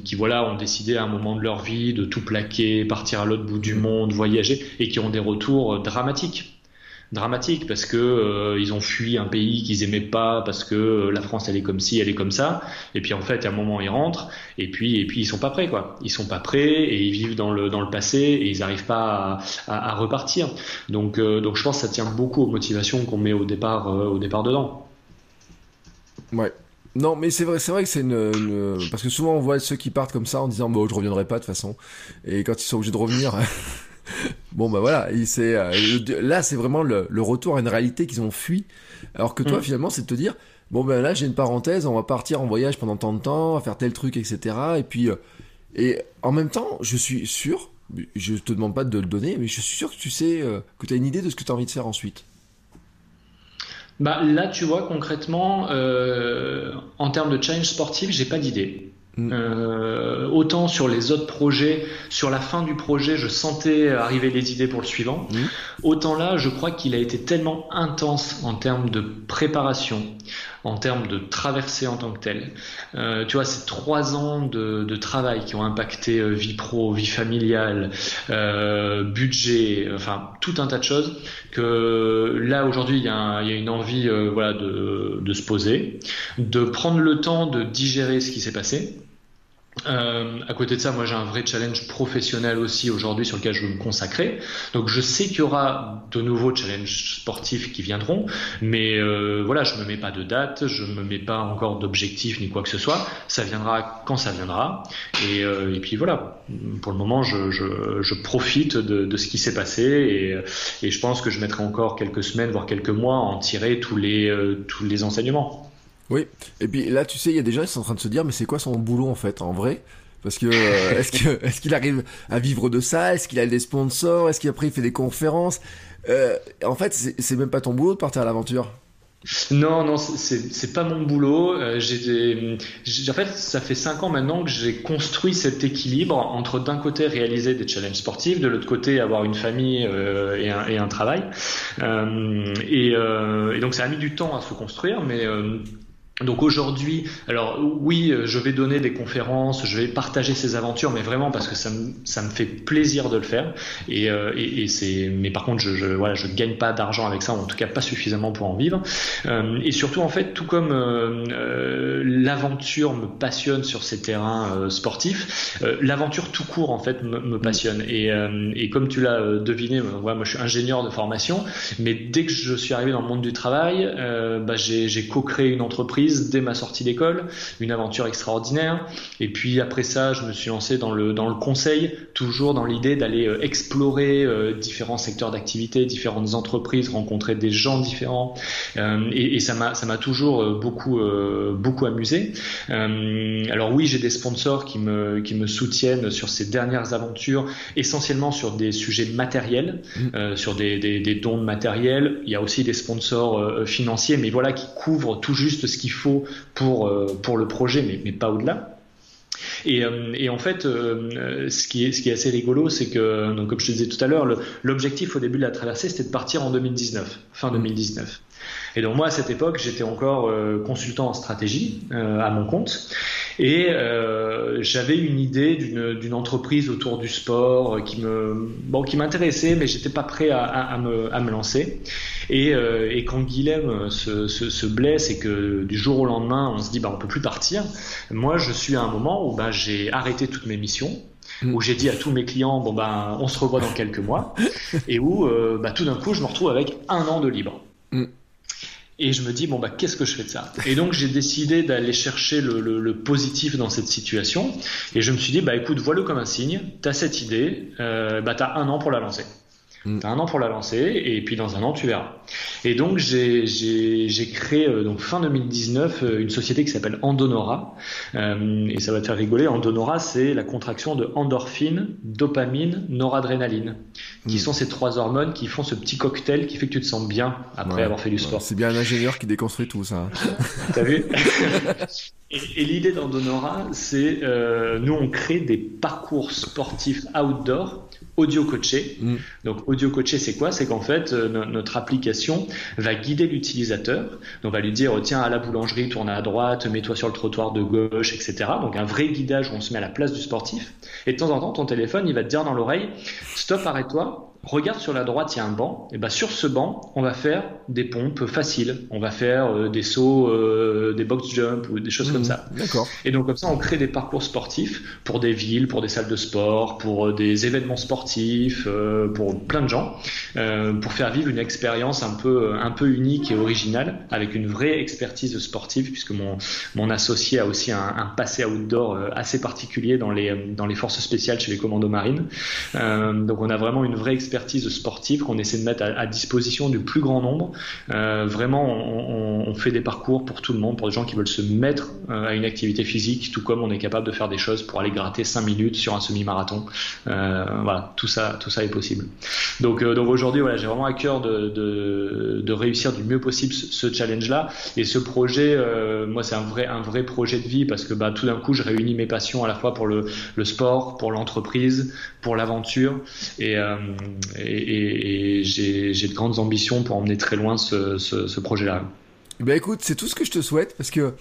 qui voilà, ont décidé à un moment de leur vie de tout plaquer, partir à l'autre bout du monde, voyager, et qui ont des retours dramatiques. Dramatique parce que euh, ils ont fui un pays qu'ils aimaient pas parce que euh, la France elle est comme ci elle est comme ça. Et puis en fait à un moment ils rentrent et puis et puis ils sont pas prêts quoi. Ils sont pas prêts et ils vivent dans le dans le passé et ils arrivent pas à, repartir. Donc euh, donc je pense que ça tient beaucoup aux motivations qu'on met au départ au départ dedans. Ouais non, mais c'est vrai, c'est vrai que c'est une, une, parce que souvent on voit ceux qui partent comme ça en disant bon, je reviendrai pas de toute façon, et quand ils sont obligés de revenir, bon bah voilà, euh, là c'est vraiment le, le, retour à une réalité qu'ils ont fui. Alors que toi mm. finalement c'est de te dire bon ben là j'ai une parenthèse, on va partir en voyage pendant tant de temps, à faire tel truc etc. Et puis euh, Et en même temps, je suis sûr, je te demande pas de le donner, mais je suis sûr que tu sais, euh, que tu as une idée de ce que tu as envie de faire ensuite. Bah, là, tu vois, concrètement, euh, en termes de challenge sportif, j'ai pas d'idée. Mm. Euh, autant sur les autres projets, sur la fin du projet, je sentais arriver les idées pour le suivant. Mm. Autant là, je crois qu'il a été tellement intense en termes de préparation, en termes de traversée en tant que tel. Euh, tu vois, ces trois ans de, travail qui ont impacté euh, vie pro, vie familiale, budget, enfin tout un tas de choses, que là aujourd'hui il y, a une envie voilà, de, de se poser, de prendre le temps de digérer ce qui s'est passé euh, à côté de ça, moi j'ai un vrai challenge professionnel aussi aujourd'hui sur lequel je veux me consacrer. Donc je sais qu'il y aura de nouveaux challenges sportifs qui viendront, mais euh, voilà, je me mets pas de date, je me mets pas encore d'objectif ni quoi que ce soit. Ça viendra quand ça viendra. Et, euh, et puis voilà, pour le moment, je, je, je profite de, de, ce qui s'est passé et, et, je pense que je mettrai encore quelques semaines, voire quelques mois à en tirer tous les, euh, tous les enseignements. Oui, et puis là, tu sais, il y a des gens qui sont en train de se dire, mais c'est quoi son boulot en fait, en vrai? Parce que euh, est-ce que est-ce qu'il arrive à vivre de ça? Est-ce qu'il a des sponsors? Est-ce qu'après il fait des conférences? Euh, En fait, c'est même pas ton boulot de partir à l'aventure. Non, non, c'est pas mon boulot. Euh, j'ai en fait, ça fait cinq ans maintenant que j'ai construit cet équilibre entre d'un côté réaliser des challenges sportifs, de l'autre côté avoir une famille et, un, travail. Et, et, donc ça a mis du temps à se construire, mais donc aujourd'hui, alors oui, euh, je vais donner des conférences, je vais partager ces aventures, mais vraiment parce que ça me, ça me fait plaisir de le faire. Et, euh, et, et c'est, mais par contre, je, je voilà, je gagne pas d'argent avec ça, ou en tout cas pas suffisamment pour en vivre. Euh, et surtout, en fait, tout comme euh, l'aventure me passionne sur ces terrains sportifs, l'aventure tout court en fait me, me passionne. Et, et comme tu l'as deviné, moi, moi je suis ingénieur de formation, mais dès que je suis arrivé dans le monde du travail, bah, j'ai co-créé une entreprise dès ma sortie d'école, une aventure extraordinaire. Et puis après ça, je me suis lancé dans le, dans le conseil, toujours dans l'idée d'aller euh, explorer euh, différents secteurs d'activité, différentes entreprises, rencontrer des gens différents. Euh, et, et, ça m'a ça m'a toujours beaucoup beaucoup amusé. alors oui, j'ai des sponsors qui me qui me soutiennent sur ces dernières aventures, essentiellement sur des sujets matériels, mmh. sur des, des, des, dons de matériel. Il y a aussi des sponsors financiers, mais voilà qui couvrent tout juste ce qu'il faut pour, euh, pour le projet, mais, mais pas au-delà. Et, euh, et, en fait, euh, ce, qui est, ce qui est assez rigolo, c'est que, donc, comme je te disais tout à l'heure, l'objectif au début de la traversée, c'était de partir en 2019, fin 2019. Et donc moi, à cette époque, j'étais encore consultant en stratégie à mon compte. Et euh, j'avais une idée d'une entreprise autour du sport qui me bon qui m'intéressait, mais j'étais pas prêt à, à, me, à me lancer. Et, euh, et quand Guilhem se, se, se, blesse et que du jour au lendemain on se dit bah on peut plus partir, moi je suis à un moment où bah, j'ai arrêté toutes mes missions où j'ai dit à tous mes clients bon ben on se revoit dans quelques mois et où euh, bah, tout d'un coup je me retrouve avec un an de libre. Et je me dis, bon, bah, qu'est-ce que je fais de ça? Et donc, j'ai décidé d'aller chercher le, le, le, positif dans cette situation. Et je me suis dit, bah, écoute, vois-le comme un signe. Tu as cette idée, euh, bah, tu as un an pour la lancer. Mm. Tu as un an pour la lancer et puis dans un an tu verras. Et donc j'ai créé euh, donc fin 2019 euh, une société qui s'appelle Andonora euh, et ça va te faire rigoler. Andonora c'est la contraction de endorphine, dopamine, noradrénaline, qui mm. sont ces trois hormones qui font ce petit cocktail qui fait que tu te sens bien après avoir fait du sport. c'est bien un ingénieur qui déconstruit tout ça. T'as vu Et, et l'idée d'Andonora, c'est euh, nous on crée des parcours sportifs outdoor audio coaché. Mm. Donc audio coaché, c'est quoi? C'est qu'en fait, euh, notre application va guider l'utilisateur. On va lui dire, tiens, à la boulangerie, tourne à droite, mets-toi sur le trottoir de gauche, etc. Donc un vrai guidage où on se met à la place du sportif. Et de temps en temps, ton téléphone, il va te dire dans l'oreille, stop, arrête-toi, regarde sur la droite, il y a un banc. Et ben sur ce banc, on va faire des pompes faciles. On va faire euh, des sauts, euh, des box jump ou des choses comme mmh, ça. D'accord. Et donc comme ça, on crée des parcours sportifs pour des villes, pour des salles de sport, pour euh, des événements sportifs, pour plein de gens, pour faire vivre une expérience un peu un peu unique et originale avec une vraie expertise sportive, puisque mon mon associé a aussi un, un passé outdoor assez particulier dans les dans les forces spéciales chez les commandos marines. donc on a vraiment une vraie expertise expertise sportive qu'on essaie de mettre à, disposition du plus grand nombre. Euh, vraiment, on, fait des parcours pour tout le monde, pour des gens qui veulent se mettre euh, à une activité physique, tout comme on est capable de faire des choses pour aller gratter 5 minutes sur un semi-marathon. Euh, voilà, tout ça, tout ça est possible. Donc, euh, donc aujourd'hui, voilà, j'ai vraiment à cœur de, réussir du mieux possible ce, challenge-là. Et ce projet, moi, c'est un vrai, un vrai projet de vie parce que bah, tout d'un coup, je réunis mes passions à la fois pour le sport, pour l'entreprise, pour l'aventure. Et, euh, et, et j'ai de grandes ambitions pour emmener très loin ce, ce, ce projet-là. Bah écoute, c'est tout ce que je te souhaite parce que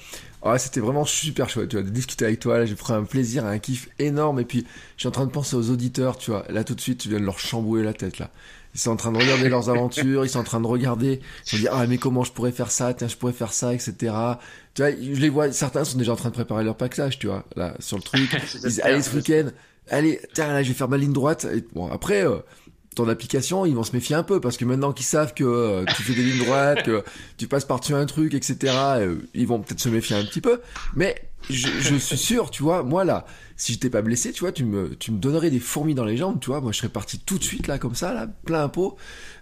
oh, c'était vraiment super chouette, tu vois, de discuter avec toi. Là, j'ai pris un plaisir, un kiff énorme. Et puis, je suis en train de penser aux auditeurs, tu vois. Là, tout de suite, tu viens de leur chambouler la tête, là. Ils sont en train de regarder leurs aventures, ils sont en train de regarder, ils se disent, ah, mais comment je pourrais faire ça, tiens, je pourrais faire ça, etc. Tu vois, je les vois, certains sont déjà en train de préparer leur package, tu vois, là, sur le truc. ils disent, allez, ce week-end, allez, tiens, là, je vais faire ma ligne droite. Et, bon, après, euh, ton application, ils vont se méfier un peu parce que maintenant qu'ils savent que euh, tu fais des lignes droites, que tu passes par-dessus un truc, etc., euh, ils vont peut-être se méfier un petit peu. Mais je, je, suis sûr, tu vois, moi là, si j'étais pas blessé, tu vois, tu me, tu me donnerais des fourmis dans les jambes, tu vois, moi je serais parti tout de suite là, comme ça, là, plein pot,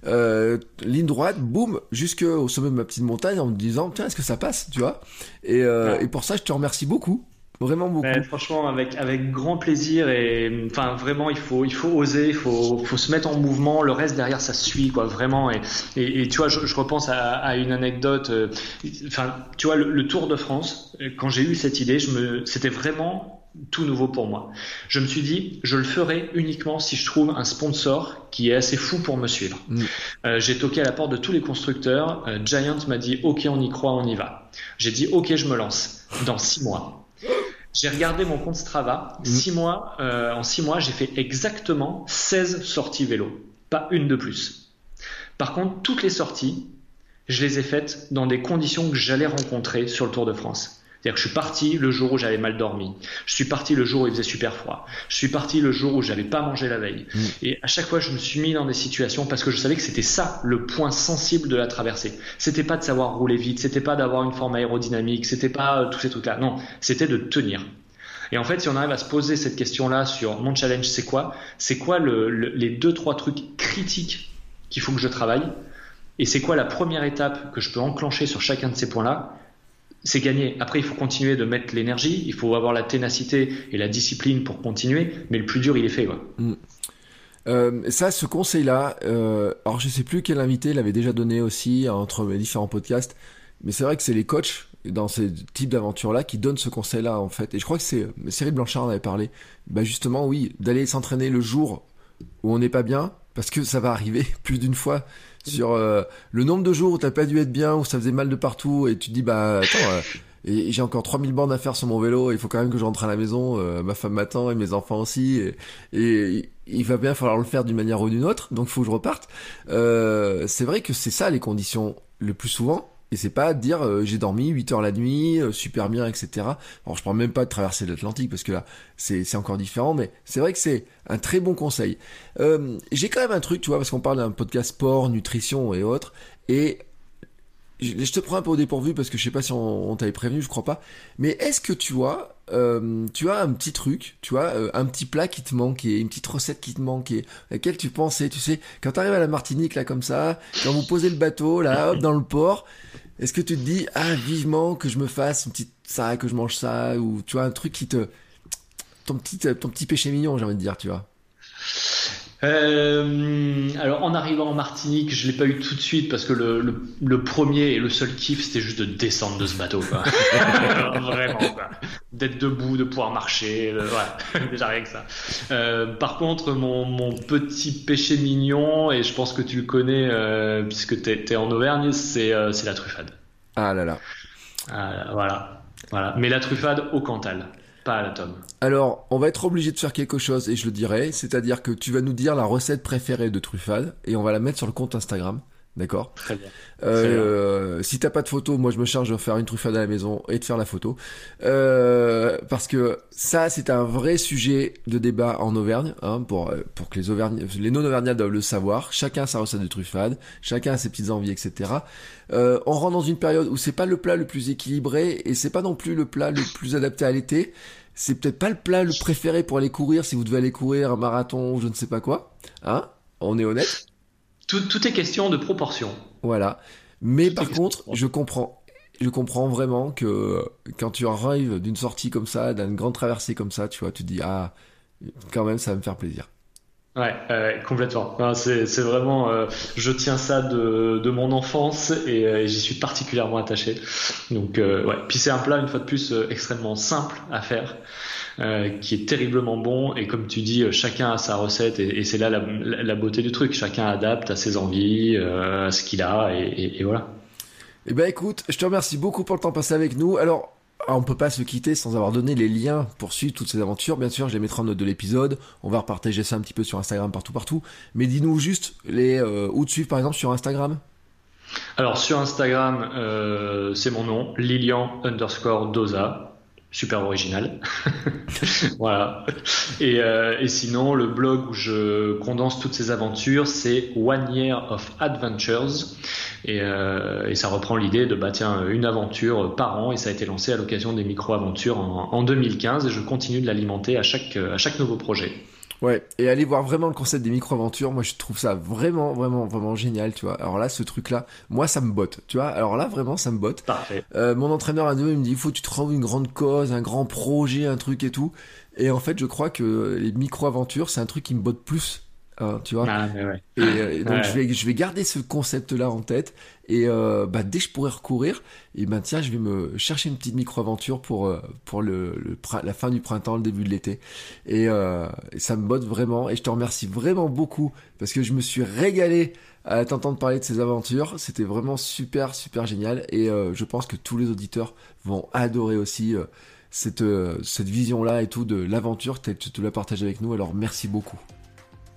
euh, ligne droite, boum, jusqu'au sommet de ma petite montagne en me disant, tiens, est-ce que ça passe, tu vois et, euh, et pour ça, je te remercie beaucoup Vraiment beaucoup. franchement, avec, avec grand plaisir et enfin vraiment, il faut, il faut oser, il faut, faut se mettre en mouvement. Le reste derrière, ça suit quoi, vraiment. Et, et, tu vois, je, je repense à, à, une anecdote. Euh, enfin, tu vois, le, Tour de France, quand j'ai eu cette idée, je me, c'était vraiment tout nouveau pour moi. Je me suis dit, je le ferai uniquement si je trouve un sponsor qui est assez fou pour me suivre. Mm. Euh, j'ai toqué à la porte de tous les constructeurs. Euh, Giant m'a dit, ok, on y croit, on y va. J'ai dit, ok, je me lance. Dans six mois. J'ai regardé mon compte Strava. Mm. Six mois, euh, en six mois, j'ai fait exactement 16 sorties vélo. Pas une de plus. Par contre, toutes les sorties, je les ai faites dans des conditions que j'allais rencontrer sur le Tour de France. C'est-à-dire que je suis parti le jour où j'avais mal dormi. Je suis parti le jour où il faisait super froid. Je suis parti le jour où j'avais pas mangé la veille. Mm. Et à chaque fois, je me suis mis dans des situations parce que je savais que c'était ça le point sensible de la traversée. C'était pas de savoir rouler vite, c'était pas d'avoir une forme aérodynamique, c'était pas euh, tous ces trucs-là. Non, c'était de tenir. Et en fait, si on arrive à se poser cette question-là sur mon challenge, c'est quoi? C'est quoi le, les deux trois trucs critiques qu'il faut que je travaille? Et c'est quoi la première étape que je peux enclencher sur chacun de ces points-là? C'est gagné. Après, il faut continuer de mettre l'énergie, il faut avoir la ténacité et la discipline pour continuer, mais le plus dur, il est fait. Mm. Euh, ça, ce conseil-là, euh, alors je sais plus quel invité l'avait déjà donné aussi entre mes différents podcasts, mais c'est vrai que c'est les coachs dans ces types d'aventures-là qui donnent ce conseil-là en fait. Et je crois que c'est Cyril Blanchard en avait parlé. Bah justement, oui, d'aller s'entraîner le jour où on n'est pas bien, parce que ça va arriver plus d'une fois sur euh, le nombre de jours où t'as pas dû être bien, où ça faisait mal de partout, et tu te dis bah attends, euh, et, j'ai encore 3000 bornes à faire sur mon vélo, il faut quand même que je rentre à la maison, euh, ma femme m'attend et mes enfants aussi, et, et, il va bien falloir le faire d'une manière ou d'une autre, donc faut que je reparte. c'est vrai que c'est ça les conditions le plus souvent, et c'est pas dire euh, j'ai dormi 8 heures la nuit, euh, super bien, etc. Alors je parle même pas de traverser l'Atlantique parce que là c'est encore différent, mais c'est vrai que c'est un très bon conseil. Euh, j'ai quand même un truc, tu vois, parce qu'on parle d'un podcast sport, nutrition et autres, et je te prends un peu au dépourvu parce que je sais pas si on, t'avait prévenu, je crois pas. Mais est-ce que tu vois, tu as un petit truc, tu vois, un petit plat qui te manque, une petite recette qui te manque, à laquelle tu pensais, tu sais, quand t'arrives à la Martinique là comme ça, quand vous posez le bateau là, hop dans le port, est-ce que tu te dis, ah, vivement que je me fasse une petite ça, que je mange ça, ou tu vois, un truc qui te. Ton petit, ton petit péché mignon, j'ai envie de dire, tu vois? Euh, alors en arrivant en Martinique, je l'ai pas eu tout de suite parce que le, le, premier et le seul kiff c'était juste de descendre de ce bateau, quoi. Vraiment, quoi. D'être debout, de pouvoir marcher, voilà, déjà rien que ça. Euh, par contre, mon, mon, petit péché mignon, et je pense que tu le connais euh, puisque tu es, en Auvergne, c'est la truffade. Ah là là. voilà, voilà. Mais la truffade au Cantal. Pas la. Alors, on va être obligé de faire quelque chose, et je le dirai, c'est-à-dire que tu vas nous dire la recette préférée de truffade, et on va la mettre sur le compte Instagram. D'accord Très bien. Euh, si t'as pas de photo, moi je me charge de faire une truffade à la maison et de faire la photo. Euh, parce que ça, c'est un vrai sujet de débat en Auvergne, hein, pour, euh, pour que les, les non-Auvergnats doivent le savoir. Chacun a sa recette de truffade, chacun a ses petites envies, etc. Euh, on rentre dans une période où c'est pas le plat le plus équilibré et c'est pas non plus le plat le plus adapté à l'été. C'est peut-être pas le plat le préféré pour aller courir si vous devez aller courir un marathon ou je ne sais pas quoi. Hein On est honnête. Tout, tout est question de proportion. Voilà. Mais par contre, je comprends, je comprends vraiment que quand tu arrives d'une sortie comme ça, d'une grande traversée comme ça, tu vois, tu te dis ah, quand même, ça va me faire plaisir. Ouais, complètement. c'est, vraiment, euh, je tiens ça de, de mon enfance et, euh, j'y suis particulièrement attaché. Donc, euh, ouais. Puis c'est un plat une fois de plus extrêmement simple à faire, qui est terriblement bon et comme tu dis, chacun a sa recette et, c'est là la, la, beauté du truc. Chacun adapte à ses envies, à ce qu'il a et, et voilà. Eh ben écoute, je te remercie beaucoup pour le temps passé avec nous. Alors, ah, on peut pas se quitter sans avoir donné les liens pour suivre toutes ces aventures. Bien sûr, je les mettrai en note de l'épisode. On va repartager ça un petit peu sur Instagram partout partout. Mais dis-nous juste les euh, où te suivre par exemple sur Instagram. Alors sur Instagram, euh, c'est mon nom, Lilian underscore Dosa super original. voilà. Et, euh, et, sinon, le blog où je condense toutes ces aventures, c'est One Year of Adventures. Et, euh, et ça reprend l'idée de, bah tiens, une aventure par an. Et ça a été lancé à l'occasion des micro-aventures en, en 2015. Et je continue de l'alimenter à chaque, à chaque nouveau projet. Ouais, et aller voir vraiment le concept des micro-aventures, moi je trouve ça vraiment, vraiment, vraiment génial, tu vois. Alors là, ce truc-là, moi ça me botte, tu vois. Alors là, vraiment, ça me botte. Parfait. Euh, mon entraîneur à deux, il me dit, il faut que tu trouves une grande cause, un grand projet, un truc et tout. Et en fait, je crois que les micro-aventures, c'est un truc qui me botte plus Hein, tu vois. Ah, ouais. et, donc je vais je vais garder ce concept là en tête et euh, bah, dès que je pourrai recourir, et ben tiens, je vais me chercher une petite micro aventure pour euh, pour le, le, la fin du printemps, le début de l'été. Et, euh, et, ça me botte vraiment et je te remercie vraiment beaucoup parce que je me suis régalé à t'entendre parler de ces aventures. C'était vraiment super super génial et euh, je pense que tous les auditeurs vont adorer aussi euh, cette cette vision là et tout de l'aventure que tu l'as partagé avec nous. Alors merci beaucoup.